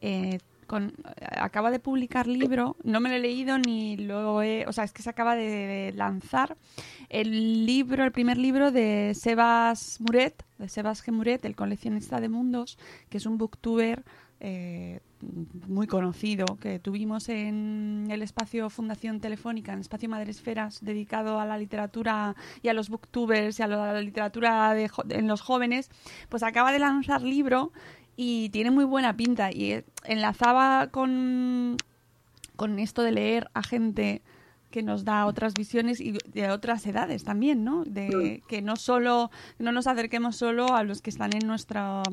eh, con, acaba de publicar libro, no me lo he leído ni lo he, o sea, es que se acaba de lanzar el libro, el primer libro de Sebas Muret, de Sebas G. Muret, el coleccionista de mundos, que es un booktuber eh, muy conocido que tuvimos en el espacio Fundación Telefónica, en el espacio Madresferas, dedicado a la literatura y a los booktubers y a la literatura de en los jóvenes, pues acaba de lanzar libro y tiene muy buena pinta y eh, enlazaba con, con esto de leer a gente que nos da otras visiones y de otras edades también, ¿no? De que no solo no nos acerquemos solo a los que están en nuestro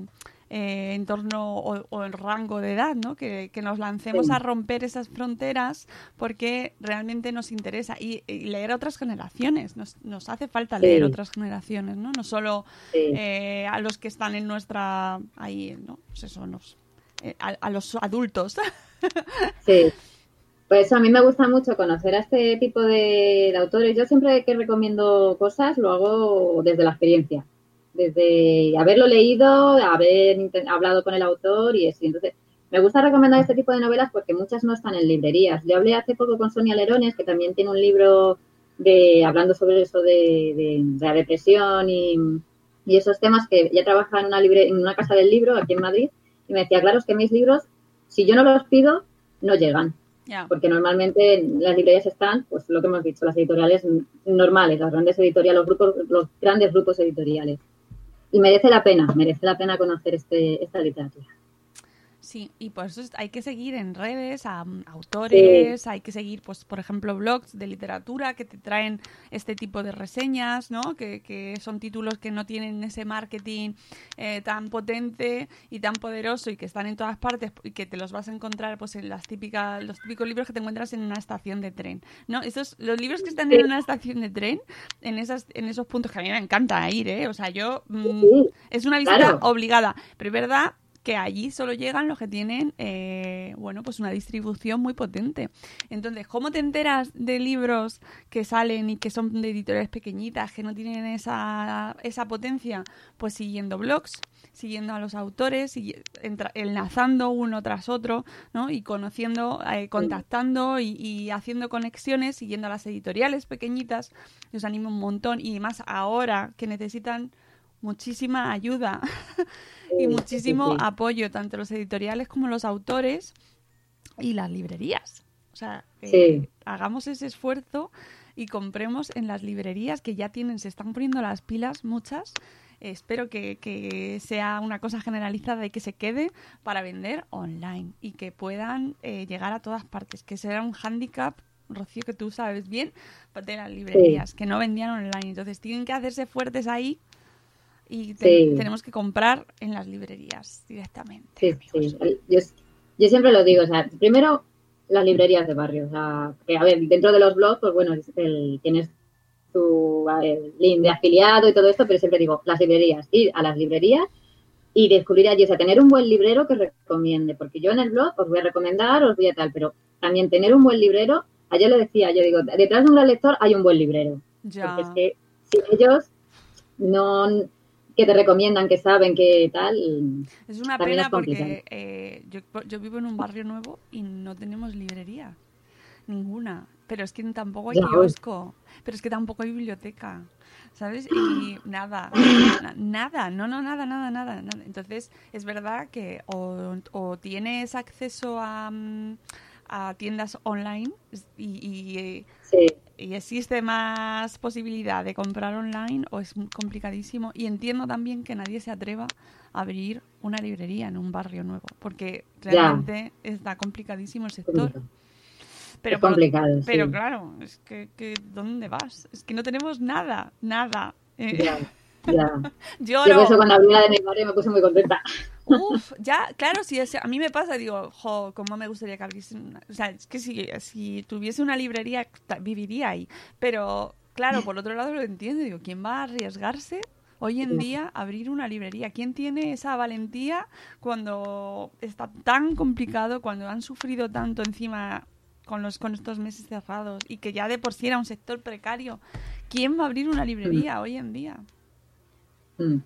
eh, entorno o, o el rango de edad, ¿no? Que, que nos lancemos Sí. a romper esas fronteras porque realmente nos interesa y, y leer a otras generaciones. Nos, nos hace falta leer a otras generaciones, ¿no? No solo Sí. eh, a los que están en nuestra ahí, ¿no? Pues eso, nos, eh, a, a los adultos. Sí. Pues a mí me gusta mucho conocer a este tipo de, de autores. Yo siempre que recomiendo cosas lo hago desde la experiencia, desde haberlo leído, haber hablado con el autor y así. Entonces, me gusta recomendar este tipo de novelas porque muchas no están en librerías. Yo hablé hace poco con Sonia Lerones, que también tiene un libro de hablando sobre eso de, de- de la depresión y, y esos temas que ella trabaja en una, libre, en una casa del libro aquí en Madrid y me decía, claro, es que mis libros, si yo no los pido, no llegan ya. porque normalmente en las librerías están, pues lo que hemos dicho, las editoriales normales, las grandes editoriales, los grupos, los grandes grupos editoriales. Y merece la pena, merece la pena conocer este, esta literatura. Sí, y por eso es- hay que seguir en redes a mm, autores, hay que seguir, pues, por ejemplo, blogs de literatura que te traen este tipo de reseñas, ¿no? Que, que son títulos que no tienen ese marketing eh, tan potente y tan poderoso y que están en todas partes y que te los vas a encontrar, pues, en las típicas, los típicos libros que te encuentras en una estación de tren, ¿no? Esos, los libros que están en una estación de tren, en esas, en esos puntos que a mí me encanta ir, ¿eh? O sea, yo mm, es una visita Claro. obligada, pero es verdad que allí solo llegan los que tienen, eh, bueno, pues una distribución muy potente. Entonces, ¿cómo te enteras de libros que salen y que son de editoriales pequeñitas, que no tienen esa, esa potencia? Pues siguiendo blogs, siguiendo a los autores, y entra- enlazando uno tras otro, ¿no? Y conociendo, eh, contactando y, y haciendo conexiones, siguiendo a las editoriales pequeñitas. Os animo un montón y más ahora que necesitan muchísima ayuda y muchísimo sí, sí. apoyo, tanto los editoriales como los autores y las librerías. O sea, eh, hagamos ese esfuerzo y compremos en las librerías que ya tienen, se están poniendo las pilas muchas. Eh, espero que, que sea una cosa generalizada y que se quede para vender online y que puedan eh, llegar a todas partes, que será un hándicap, Rocío, que tú sabes bien, de las librerías, que no vendían online. Entonces tienen que hacerse fuertes ahí y te- Sí. tenemos que comprar en las librerías directamente. Sí, sí. Yo, yo siempre lo digo, o sea, primero las librerías de barrio, o sea, que a ver, dentro de los blogs, pues bueno, el- tienes tu link de afiliado y todo esto, pero siempre digo, las librerías, ir a las librerías y descubrir allí, o sea, tener un buen librero que recomiende, porque yo en el blog os voy a recomendar, os voy a tal, pero también tener un buen librero, ayer lo decía, yo digo, detrás de un gran lector hay un buen librero. Ya. Porque es que si ellos no que te recomiendan, que saben, que tal. Es una pena es porque eh, yo, yo vivo en un barrio nuevo y no tenemos librería. Ninguna. Pero es que tampoco hay Ya, pues. kiosco. Pero es que tampoco hay biblioteca. ¿Sabes? Y nada. na- Nada. No, no, nada, nada, nada. nada. Entonces, es verdad que o, o tienes acceso a, mm, a tiendas online y, y, eh, Sí, y existe más posibilidad de comprar online o es complicadísimo. Y entiendo también que nadie se atreva a abrir una librería en un barrio nuevo, porque Ya. realmente está complicadísimo el sector. Pero, es complicado. pero sí. claro, es que, que ¿dónde vas? Es que no tenemos nada, nada. Eh, Ya. Yo por eso cuando abrí la de mi barrio me puse muy contenta. Uf, ya, claro, si es- a mí me pasa, digo, jo, cómo me gustaría que abriese una... O sea, es que si, si tuviese una librería, viviría ahí. Pero, claro, por otro lado lo entiendo, digo, ¿quién va a arriesgarse hoy en día a abrir una librería? ¿Quién tiene esa valentía cuando está tan complicado, cuando han sufrido tanto encima con, los, con estos meses cerrados y que ya de por sí era un sector precario? ¿Quién va a abrir una librería hoy en día? Mm.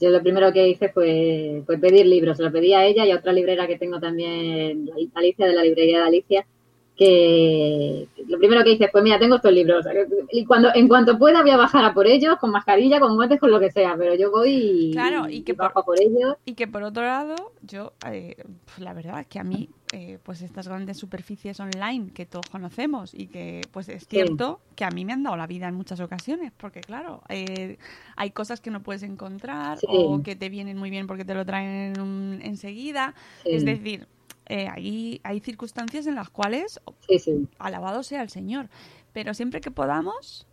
Yo lo primero que hice fue, fue pedir libros. Lo pedí a ella y a otra librera que tengo también, Alicia, de la librería de Alicia, que lo primero que hice fue, mira, tengo estos libros. Y cuando, en cuanto pueda voy a bajar a por ellos, con mascarilla, con guantes, con lo que sea. Pero yo voy y, Claro, y que bajo a por ellos. Y que por otro lado, yo, eh, pues la verdad es que a mí, eh, pues estas grandes superficies online que todos conocemos y que, pues es cierto que a mí me han dado la vida en muchas ocasiones, porque claro, eh, hay cosas que no puedes encontrar Sí. o que te vienen muy bien porque te lo traen un- enseguida. Sí. Es decir, eh, hay, hay circunstancias en las cuales, Sí, sí. alabado sea el Señor, pero siempre que podamos,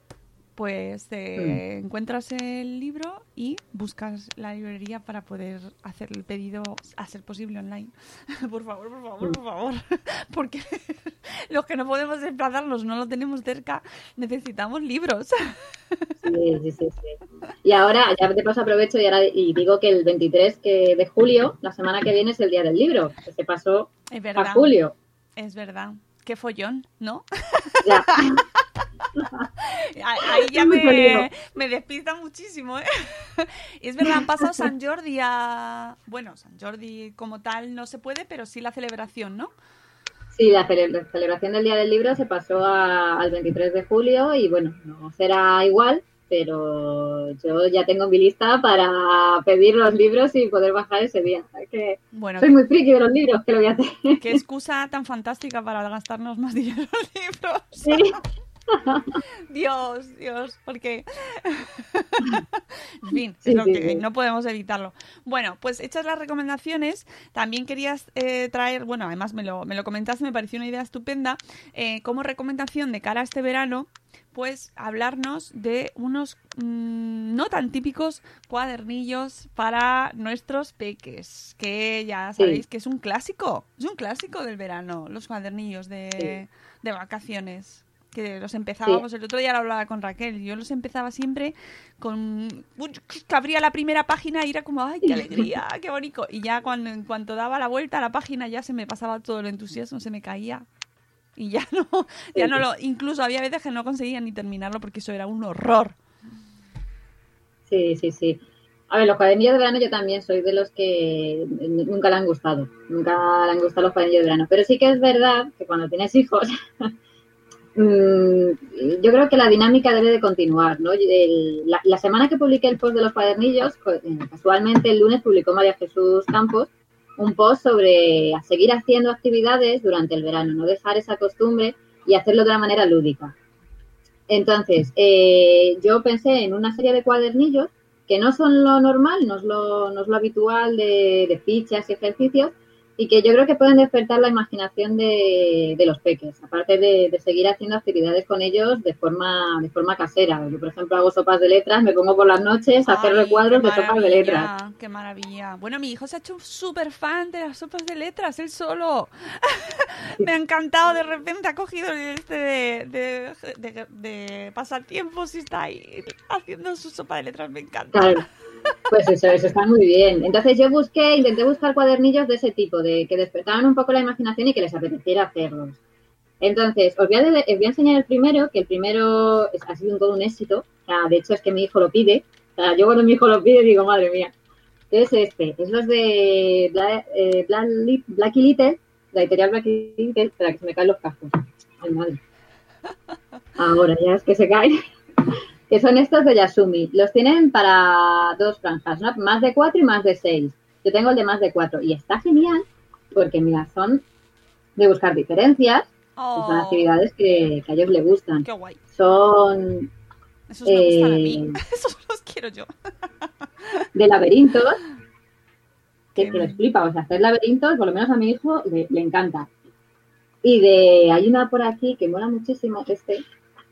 pues eh, encuentras el libro y buscas la librería para poder hacer el pedido a ser posible online. por favor, por favor, por favor. Porque los que no podemos desplazarnos, no lo tenemos cerca, necesitamos libros. Sí, sí, sí, sí. Y ahora, ya de paso aprovecho y, ahora, y digo que el 23 que de julio, la semana que viene, es el Día del Libro, que se pasó Es verdad. a julio. Es verdad. Qué follón, ¿no? Ya. Ya me, me despista muchísimo, ¿eh? Es verdad, han pasado San Jordi a... Bueno, San Jordi como tal no se puede, pero sí la celebración, ¿no? Sí, la cele- la celebración del Día del Libro se pasó a- al 23 de julio y bueno, no será igual, pero yo ya tengo mi lista para pedir los libros y poder bajar ese día. Que Bueno, soy muy friki de los libros, que lo voy a hacer. qué excusa tan fantástica para gastarnos más dinero en libros. Sí. Dios, Dios, porque... en fin, Sí, es lo sí, que sí. no podemos evitarlo. Bueno, pues hechas las recomendaciones, también querías eh, traer, bueno, además me lo, me lo comentaste, me pareció una idea estupenda, eh, como recomendación de cara a este verano, pues hablarnos de unos mm, no tan típicos cuadernillos para nuestros peques, que ya sabéis que es un clásico, es un clásico del verano, los cuadernillos de, de vacaciones. Que los empezábamos, el otro día lo hablaba con Raquel, yo los empezaba siempre con... que abría la primera página y era como, ¡ay, qué alegría, qué bonito! Y ya cuando, en cuanto daba la vuelta a la página ya se me pasaba todo el entusiasmo, se me caía. Y ya no, ya no lo... Incluso había veces que no conseguía ni terminarlo porque eso era un horror. Sí, sí, sí. A ver, los cuadernillos de verano yo también soy de los que nunca le han gustado. Nunca le han gustado los cuadernillos de verano. Pero sí que es verdad que cuando tienes hijos, yo creo que la dinámica debe de continuar, ¿no? La, semana que publiqué el post de los cuadernillos, eh, casualmente el lunes publicó María Jesús Campos un post sobre seguir haciendo actividades durante el verano, no dejar esa costumbre y hacerlo de una manera lúdica. Entonces, eh, yo pensé en una serie de cuadernillos que no son lo normal, no es lo, habitual de fichas y ejercicios, y que yo creo que pueden despertar la imaginación de, de los peques, aparte de, de seguir haciendo actividades con ellos de forma, de forma casera. Yo, por ejemplo, hago sopas de letras, me pongo por las noches a hacer recuadros de sopas de letras. Qué maravilla. Bueno, mi hijo se ha hecho un súper fan de las sopas de letras, él solo. Me ha encantado, de repente ha cogido el este de, de, de- de pasatiempos y está ahí haciendo su sopa de letras, me encanta. Claro. Pues eso, eso está muy bien. Entonces yo busqué, intenté buscar cuadernillos de ese tipo, de que despertaran un poco la imaginación y que les apeteciera hacerlos. Entonces, os voy a, os voy a enseñar el primero, que el primero ha sido un, todo un éxito. O sea, de hecho, es que mi hijo lo pide. O sea, yo cuando mi hijo lo pide digo, madre mía. Es este, es los de eh, Black Little, la editorial Blacky Little, espera que se me caen los cascos. Ay, madre. Ahora ya es que se caen que son estos de Yasumi. Los tienen para dos franjas, ¿no? más de cuatro y más de seis. Yo tengo el de más de cuatro y está genial porque, mira, son de buscar diferencias son Oh, actividades que, que a ellos les gustan. qué guay. Son Esos me gustan a mí. Eh, Esos los quiero yo. de laberintos que, Qué que les flipa. O sea, hacer laberintos, por lo menos a mi hijo le, le encanta. Y de hay una por aquí que mola muchísimo, este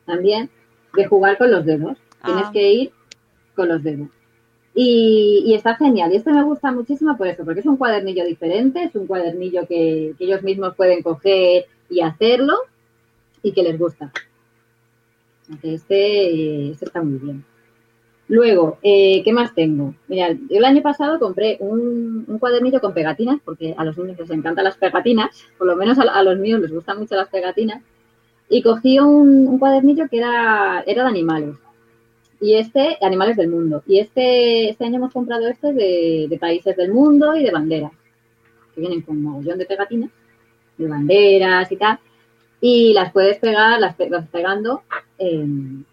también, de jugar con los dedos. Tienes Ah. que ir con los dedos. Y, y está genial. Y este me gusta muchísimo por eso, porque es un cuadernillo diferente, es un cuadernillo que, que ellos mismos pueden coger y hacerlo y que les gusta. Este, este está muy bien. Luego, eh, ¿qué más tengo? Mira, yo el año pasado compré un, un cuadernillo con pegatinas, porque a los niños les encantan las pegatinas, por lo menos a, a los míos les gustan mucho las pegatinas, y cogí un, cuadernillo que era, era de animales, y este, animales del mundo, y este, este año hemos comprado este de, países del mundo y de banderas, que vienen con un mogollón de pegatinas, de banderas y tal, y las puedes pegar, las pe- vas pegando en,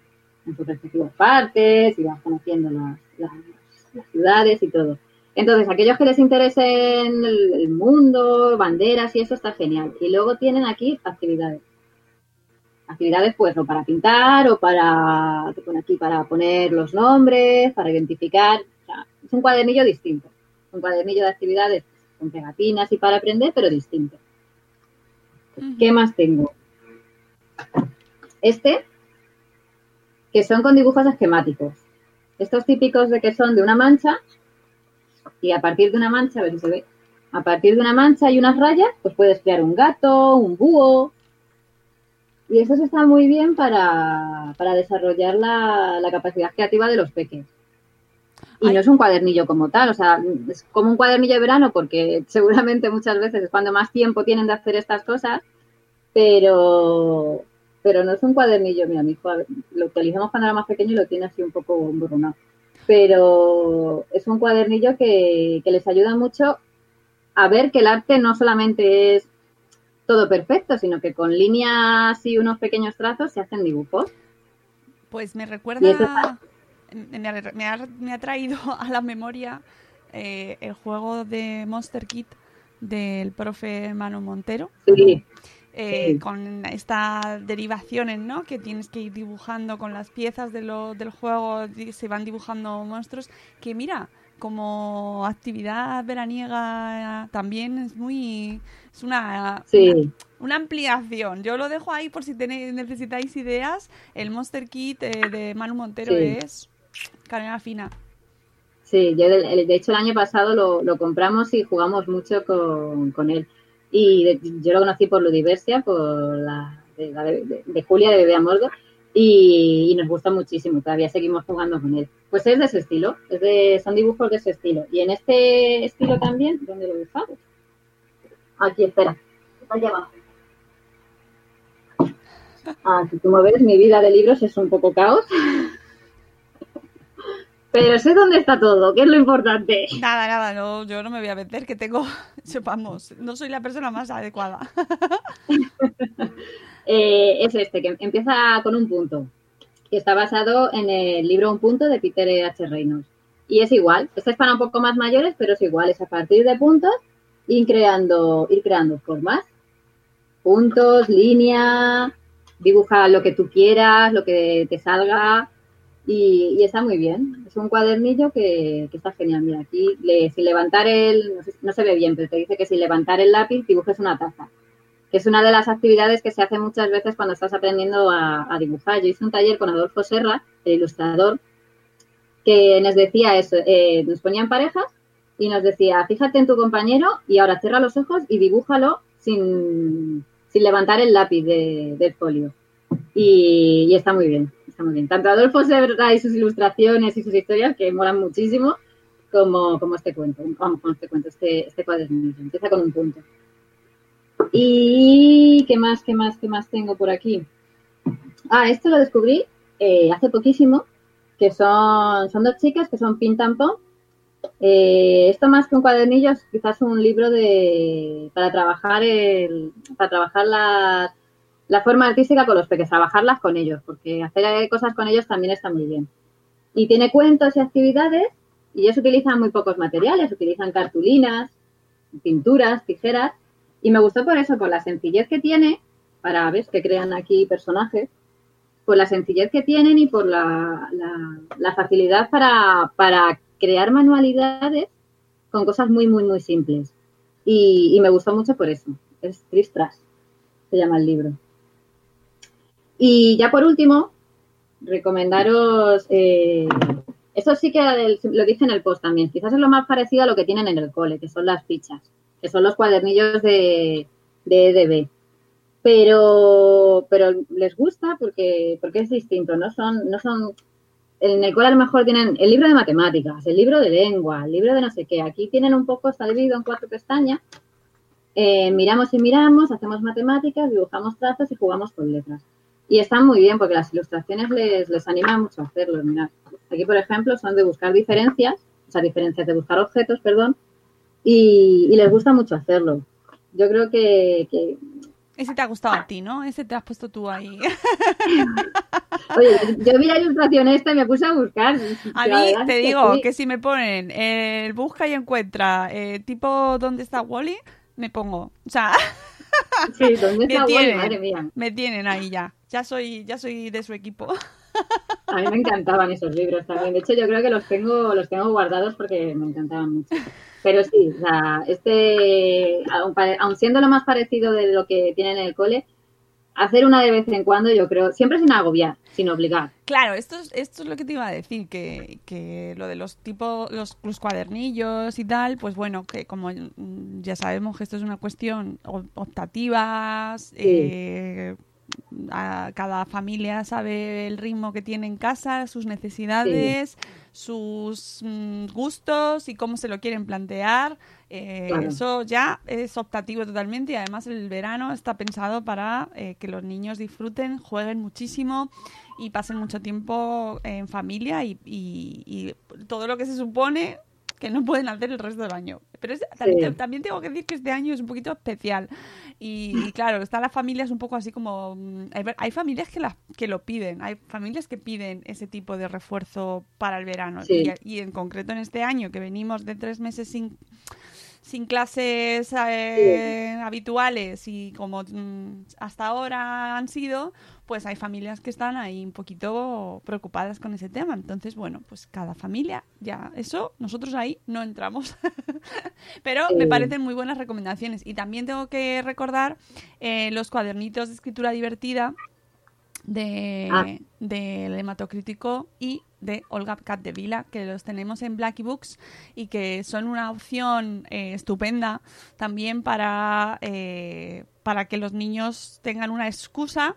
en sus respectivas partes y vas conociendo las, las, las ciudades y todo. Entonces, aquellos que les interesen el, el mundo, banderas y eso está genial. Y luego tienen aquí actividades. Actividades, pues, o para pintar o para, pone aquí para poner los nombres, para identificar. O sea, es un cuadernillo distinto. Un cuadernillo de actividades con pegatinas y para aprender, pero distinto. ¿Qué más tengo? Este, que son con dibujos esquemáticos. Estos típicos de que son de una mancha y a partir de una mancha, a ver si se ve, a partir de una mancha y unas rayas, pues puedes crear un gato, un búho. Y eso está muy bien para, para desarrollar la, la capacidad creativa de los peques. Y Ay. no es un cuadernillo como tal, o sea, es como un cuadernillo de verano porque seguramente muchas veces es cuando más tiempo tienen de hacer estas cosas, pero, pero no es un cuadernillo, mira, mi hijo lo utilizamos cuando era más pequeño y lo tiene así un poco emborronado, pero es un cuadernillo que, que les ayuda mucho a ver que el arte no solamente es todo perfecto, sino que con líneas y unos pequeños trazos se hacen dibujos. Pues me recuerda, me ha, me ha- me ha traído a la memoria eh, el juego de Monster Kit del profe Manu Montero. Sí, eh, Sí. con estas derivaciones, ¿no? Que tienes que ir dibujando con las piezas de lo- del juego, se van dibujando monstruos. Que mira, como actividad veraniega también es muy. Es una, sí. una, una ampliación. Yo lo dejo ahí por si tenéis, necesitáis ideas. El Monster Kit eh, de Manu Montero Sí. es canela fina. Sí, yo de, de hecho el año pasado lo, lo compramos y jugamos mucho con, con él. Y de- yo lo conocí por Ludiversia, por la de, la de- de- de Julia de Bebé Amorgo, y, nos gusta muchísimo. Todavía seguimos jugando con él. Pues es de ese estilo, es de, son dibujos de ese estilo. Y en este estilo también, ¿dónde lo he dejado? Aquí, espera. Allá abajo. Ah, si tú me ves, mi vida de libros es un poco caos. Pero sé dónde está todo, que es lo importante. Nada, nada, yo no me voy a meter, que tengo, sepamos, no soy la persona más adecuada. Eh, es este, que empieza con un punto, que está basado en el libro Un punto de Peter H. Reynolds. Y es igual, este es para un poco más mayores, pero es igual, es a partir de puntos ir creando, ir creando formas, puntos, línea, dibuja lo que tú quieras, lo que te salga. y, y está muy bien. Es un cuadernillo que, que está genial. Mira, aquí le- sin levantar el, no, sé- no se ve bien, pero te dice que sin levantar el lápiz dibujes una taza, es una de las actividades que se hace muchas veces cuando estás aprendiendo a, dibujar. Yo hice un taller con Adolfo Serra, el ilustrador, que nos decía eso, eh, nos ponían parejas y nos decía, fíjate en tu compañero y ahora cierra los ojos y dibújalo sin, levantar el lápiz de- del folio. Y, está muy bien, está muy bien. Tanto Adolfo Serra y sus ilustraciones y sus historias que molan muchísimo, como, como este cuento, vamos, como este cuento, este, este cuadernillo. Empieza con un punto. Y qué más, qué más, qué más tengo por aquí. Ah, esto lo descubrí eh, hace poquísimo, que son, son dos chicas que son Pintampón. Eh, esto más que un cuadernillo es quizás un libro de para trabajar el, para trabajar las la forma artística con los peques, trabajarlas con ellos, porque hacer cosas con ellos también está muy bien. Y tiene cuentos y actividades, y ellos utilizan muy pocos materiales, utilizan cartulinas, pinturas, tijeras, y me gustó por eso, por la sencillez que tiene, para, ¿ves? Que crean aquí personajes, por la sencillez que tienen y por la, facilidad para, crear manualidades con cosas muy, muy, muy simples. Y, me gustó mucho por eso. Es Tristras, se llama el libro. Y ya por último, recomendaros, eh, eso sí que lo dije en el post también, quizás es lo más parecido a lo que tienen en el cole, que son las fichas, que son los cuadernillos de, de EDB. Pero, pero les gusta porque, porque es distinto, no son, no son, en el cole a lo mejor tienen el libro de matemáticas, el libro de lengua, el libro de no sé qué, aquí tienen un poco, está dividido en cuatro pestañas, eh, miramos y miramos, hacemos matemáticas, dibujamos trazos y jugamos con letras. Y están muy bien porque las ilustraciones les, les animan mucho a hacerlo. Mirad, aquí, por ejemplo, son de buscar diferencias, o sea, diferencias de buscar objetos, perdón, y, y les gusta mucho hacerlo. Yo creo que, que- Ese te ha gustado a ti, ¿no? Ese te has puesto tú ahí. oye, yo vi la ilustración esta y me puse a buscar. A mí te digo sí. que si me ponen el busca y encuentra, eh, tipo ¿dónde está Wally? Me pongo. O sea, Sí, ¿dónde me está Wally? Madre mía. me tienen ahí ya. Ya soy, ya soy de su equipo. A mí me encantaban esos libros también. De hecho, yo creo que los tengo, los tengo guardados porque me encantaban mucho. Pero sí, o sea, este, aun, aun siendo lo más parecido de lo que tienen en el cole, hacer una de vez en cuando, yo creo, siempre sin agobiar, sin obligar. Claro, esto es, esto es lo que te iba a decir, que, que lo de los tipos, los, los cuadernillos y tal, pues bueno, que como mm, ya sabemos que esto es una cuestión o- optativas, eh, a- cada familia sabe el ritmo que tiene en casa, sus necesidades, sus mm, gustos y cómo se lo quieren plantear. Eh, Claro. Eso ya es optativo totalmente y además el verano está pensado para eh, que los niños disfruten, jueguen muchísimo y pasen mucho tiempo en familia y, y- y todo lo que se supone que no pueden hacer el resto del año. Pero es- también, Sí. también tengo que decir que este año es un poquito especial. Y, y claro, están las familias un poco así como... mm, Hay, hay familias que, las, que lo piden, hay familias que piden ese tipo de refuerzo para el verano. Sí. Y, y en concreto en este año, que venimos de tres meses sin, sin clases eh, habituales y como mm, hasta ahora han sido, pues hay familias que están ahí un poquito preocupadas con ese tema. Entonces, bueno, pues cada familia, ya eso, nosotros ahí no entramos. Pero me parecen muy buenas recomendaciones. Y también tengo que recordar eh, los cuadernitos de escritura divertida de Ah. del hematocrítico y de Olga Capdevila, que los tenemos en Blacky Books y que son una opción eh, estupenda también para, eh, para que los niños tengan una excusa,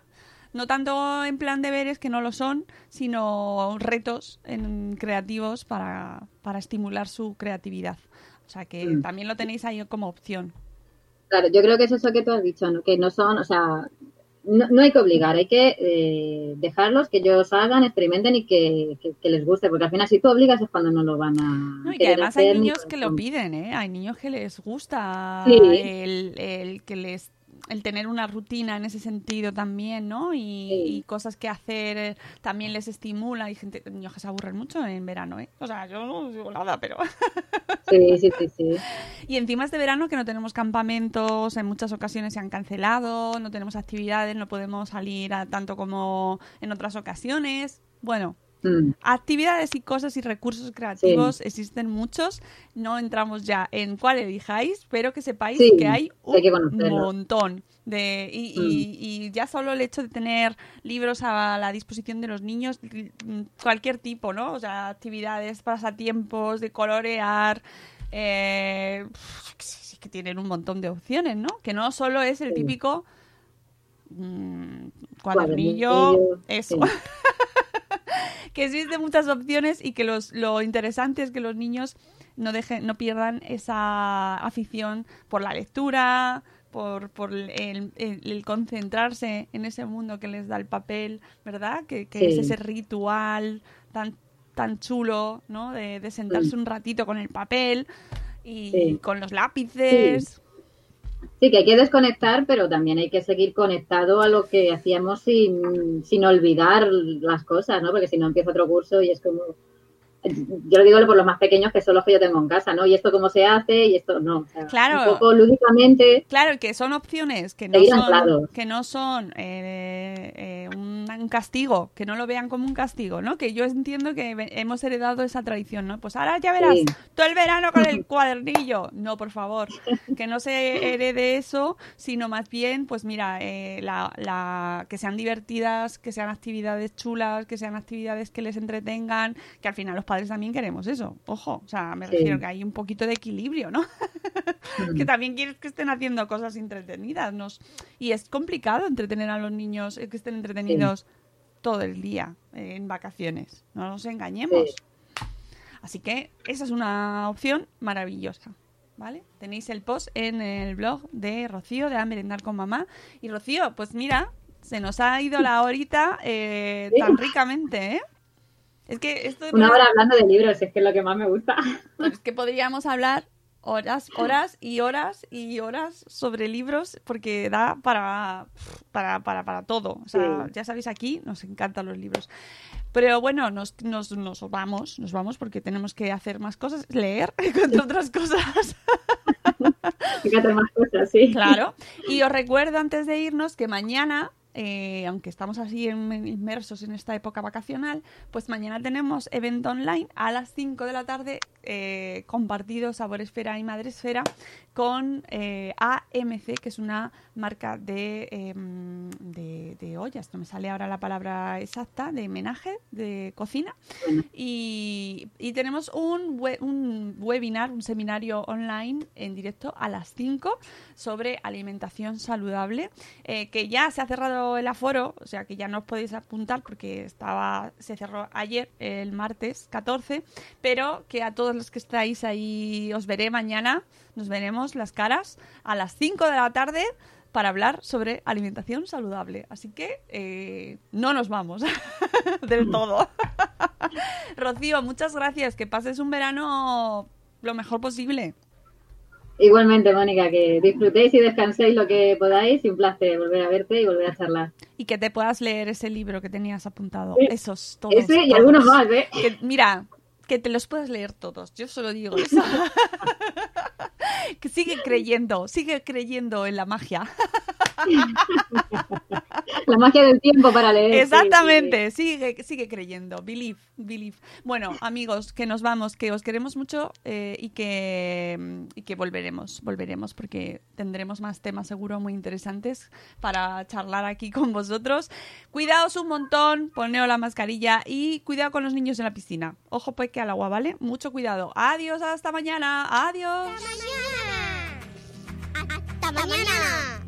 no tanto en plan deberes, que no lo son, sino retos en, creativos para, para estimular su creatividad. O sea que Mm. también lo tenéis ahí como opción. Claro, yo creo que es eso que tú has dicho, ¿no? que no son, o sea, no, no hay que obligar, hay que eh, dejarlos que ellos hagan, experimenten y que, que- que les guste, porque al final si tú obligas es cuando no lo van a No, y que además hay hacer ni niños que lo piden, ¿eh? Hay niños que les gusta Sí. el, el que les el tener una rutina en ese sentido también, ¿no? Y, Sí. y cosas que hacer eh, también les estimula. Hay gente, niños que se aburren mucho en verano, ¿eh? O sea, yo no digo nada, pero... Sí, sí, sí, sí. y encima este verano que no tenemos campamentos, en muchas ocasiones se han cancelado, no tenemos actividades, no podemos salir a tanto como en otras ocasiones. Bueno, Mm. Actividades y cosas y recursos creativos existen muchos. No entramos ya en cuál elijáis, pero que sepáis Sí, que hay un que montón. De, y, y- y ya solo el hecho de tener libros a la disposición de los niños, mm, cualquier tipo, ¿no? O sea, actividades, pasatiempos, de colorear. Eh, que sí, sí que tienen un montón de opciones, ¿no? Que no solo es el Sí. típico mm, cuadernillo, Cuadernillo, eso. que existen muchas opciones y que los, lo interesante es que los niños no dejen, no pierdan esa afición por la lectura, por, por el, el- el concentrarse en ese mundo que les da el papel, ¿verdad? Que, que Sí. es ese ritual tan tan chulo, ¿no? De, de sentarse Mm. un ratito con el papel y Sí. con los lápices. Sí, que hay que desconectar, pero también hay que seguir conectado a lo que hacíamos sin, sin olvidar las cosas, ¿no? Porque si no empieza otro curso y es como... Yo lo digo por los más pequeños que son los que yo tengo en casa, ¿no? Y esto cómo se hace y esto no. O sea, Claro. Un poco lúdicamente, Claro, que son opciones que no son, que no son eh, eh, un, un castigo, que no lo vean como un castigo, ¿no? Que yo entiendo que hemos heredado esa tradición, ¿no? Pues ahora ya verás, Sí. todo el verano con el cuadernillo. No, por favor, que no se herede eso, sino más bien, pues mira, eh, la, la- que sean divertidas, que sean actividades chulas, que sean actividades que les entretengan, que al final los padres también queremos eso. Ojo, o sea, me Sí. refiero que hay un poquito de equilibrio, ¿no? Mm. que también quieres que estén haciendo cosas entretenidas. nos- Y es complicado entretener a los niños, eh, que estén entretenidos todo el día eh, en vacaciones. No nos engañemos. Sí. Así que esa es una opción maravillosa. ¿Vale? Tenéis el post en el blog de Rocío de A Merendar con Mamá. Y Rocío, pues mira, se nos ha ido la horita eh, tan ricamente, ¿eh? Es que esto de una hora hablando de libros, es que es lo que más me gusta. pues es que podríamos hablar horas, horas y horas y horas sobre libros porque da para, para, para, para todo. O sea, Sí. ya sabéis, aquí nos encantan los libros. Pero bueno, nos, nos, nos vamos, nos vamos porque tenemos que hacer más cosas, leer, entre otras cosas. Fíjate más cosas, sí. Claro. Y os recuerdo antes de irnos que mañana, eh, aunque estamos así en- inmersos en esta época vacacional, pues mañana tenemos evento online a las 5 de la tarde eh, compartido Sabor Esfera y Madre Esfera con eh, AMC, que es una marca de, em, de, de ollas, no me sale ahora la palabra exacta, de menaje, de cocina. Y, y tenemos un, we- un webinar, un seminario online en directo a las 5 sobre alimentación saludable, eh, que ya se ha cerrado el aforo, o sea que ya no os podéis apuntar porque estaba se cerró ayer, el martes 14, pero que a todos los que estáis ahí os veré mañana, nos veremos las caras a las 5 de la tarde para hablar sobre alimentación saludable. Así que eh, no nos vamos del todo. Rocío, muchas gracias. Que pases un verano lo mejor posible. Igualmente, Mónica, que disfrutéis y descanséis lo que podáis y un placer volver a verte y volver a charlar. Y que te puedas leer ese libro que tenías apuntado. Sí. Esos, todos. Ese y todos. algunos más, ¿eh? Que, mira, que te los puedas leer todos. Yo solo digo eso. que sigue creyendo, sigue creyendo en la magia. La magia del tiempo para leer. sí, Exactamente, sigue, sigue creyendo. Believe, believe. Bueno, amigos, que nos vamos, que os queremos mucho eh, y, que, y que volveremos, volveremos porque tendremos más temas seguro muy interesantes para charlar aquí con vosotros. Cuidaos un montón, poneos la mascarilla y cuidado con los niños en la piscina. Ojo pues que al agua, ¿vale? Mucho cuidado. Adiós, hasta mañana. Adiós. mañana. Hasta mañana.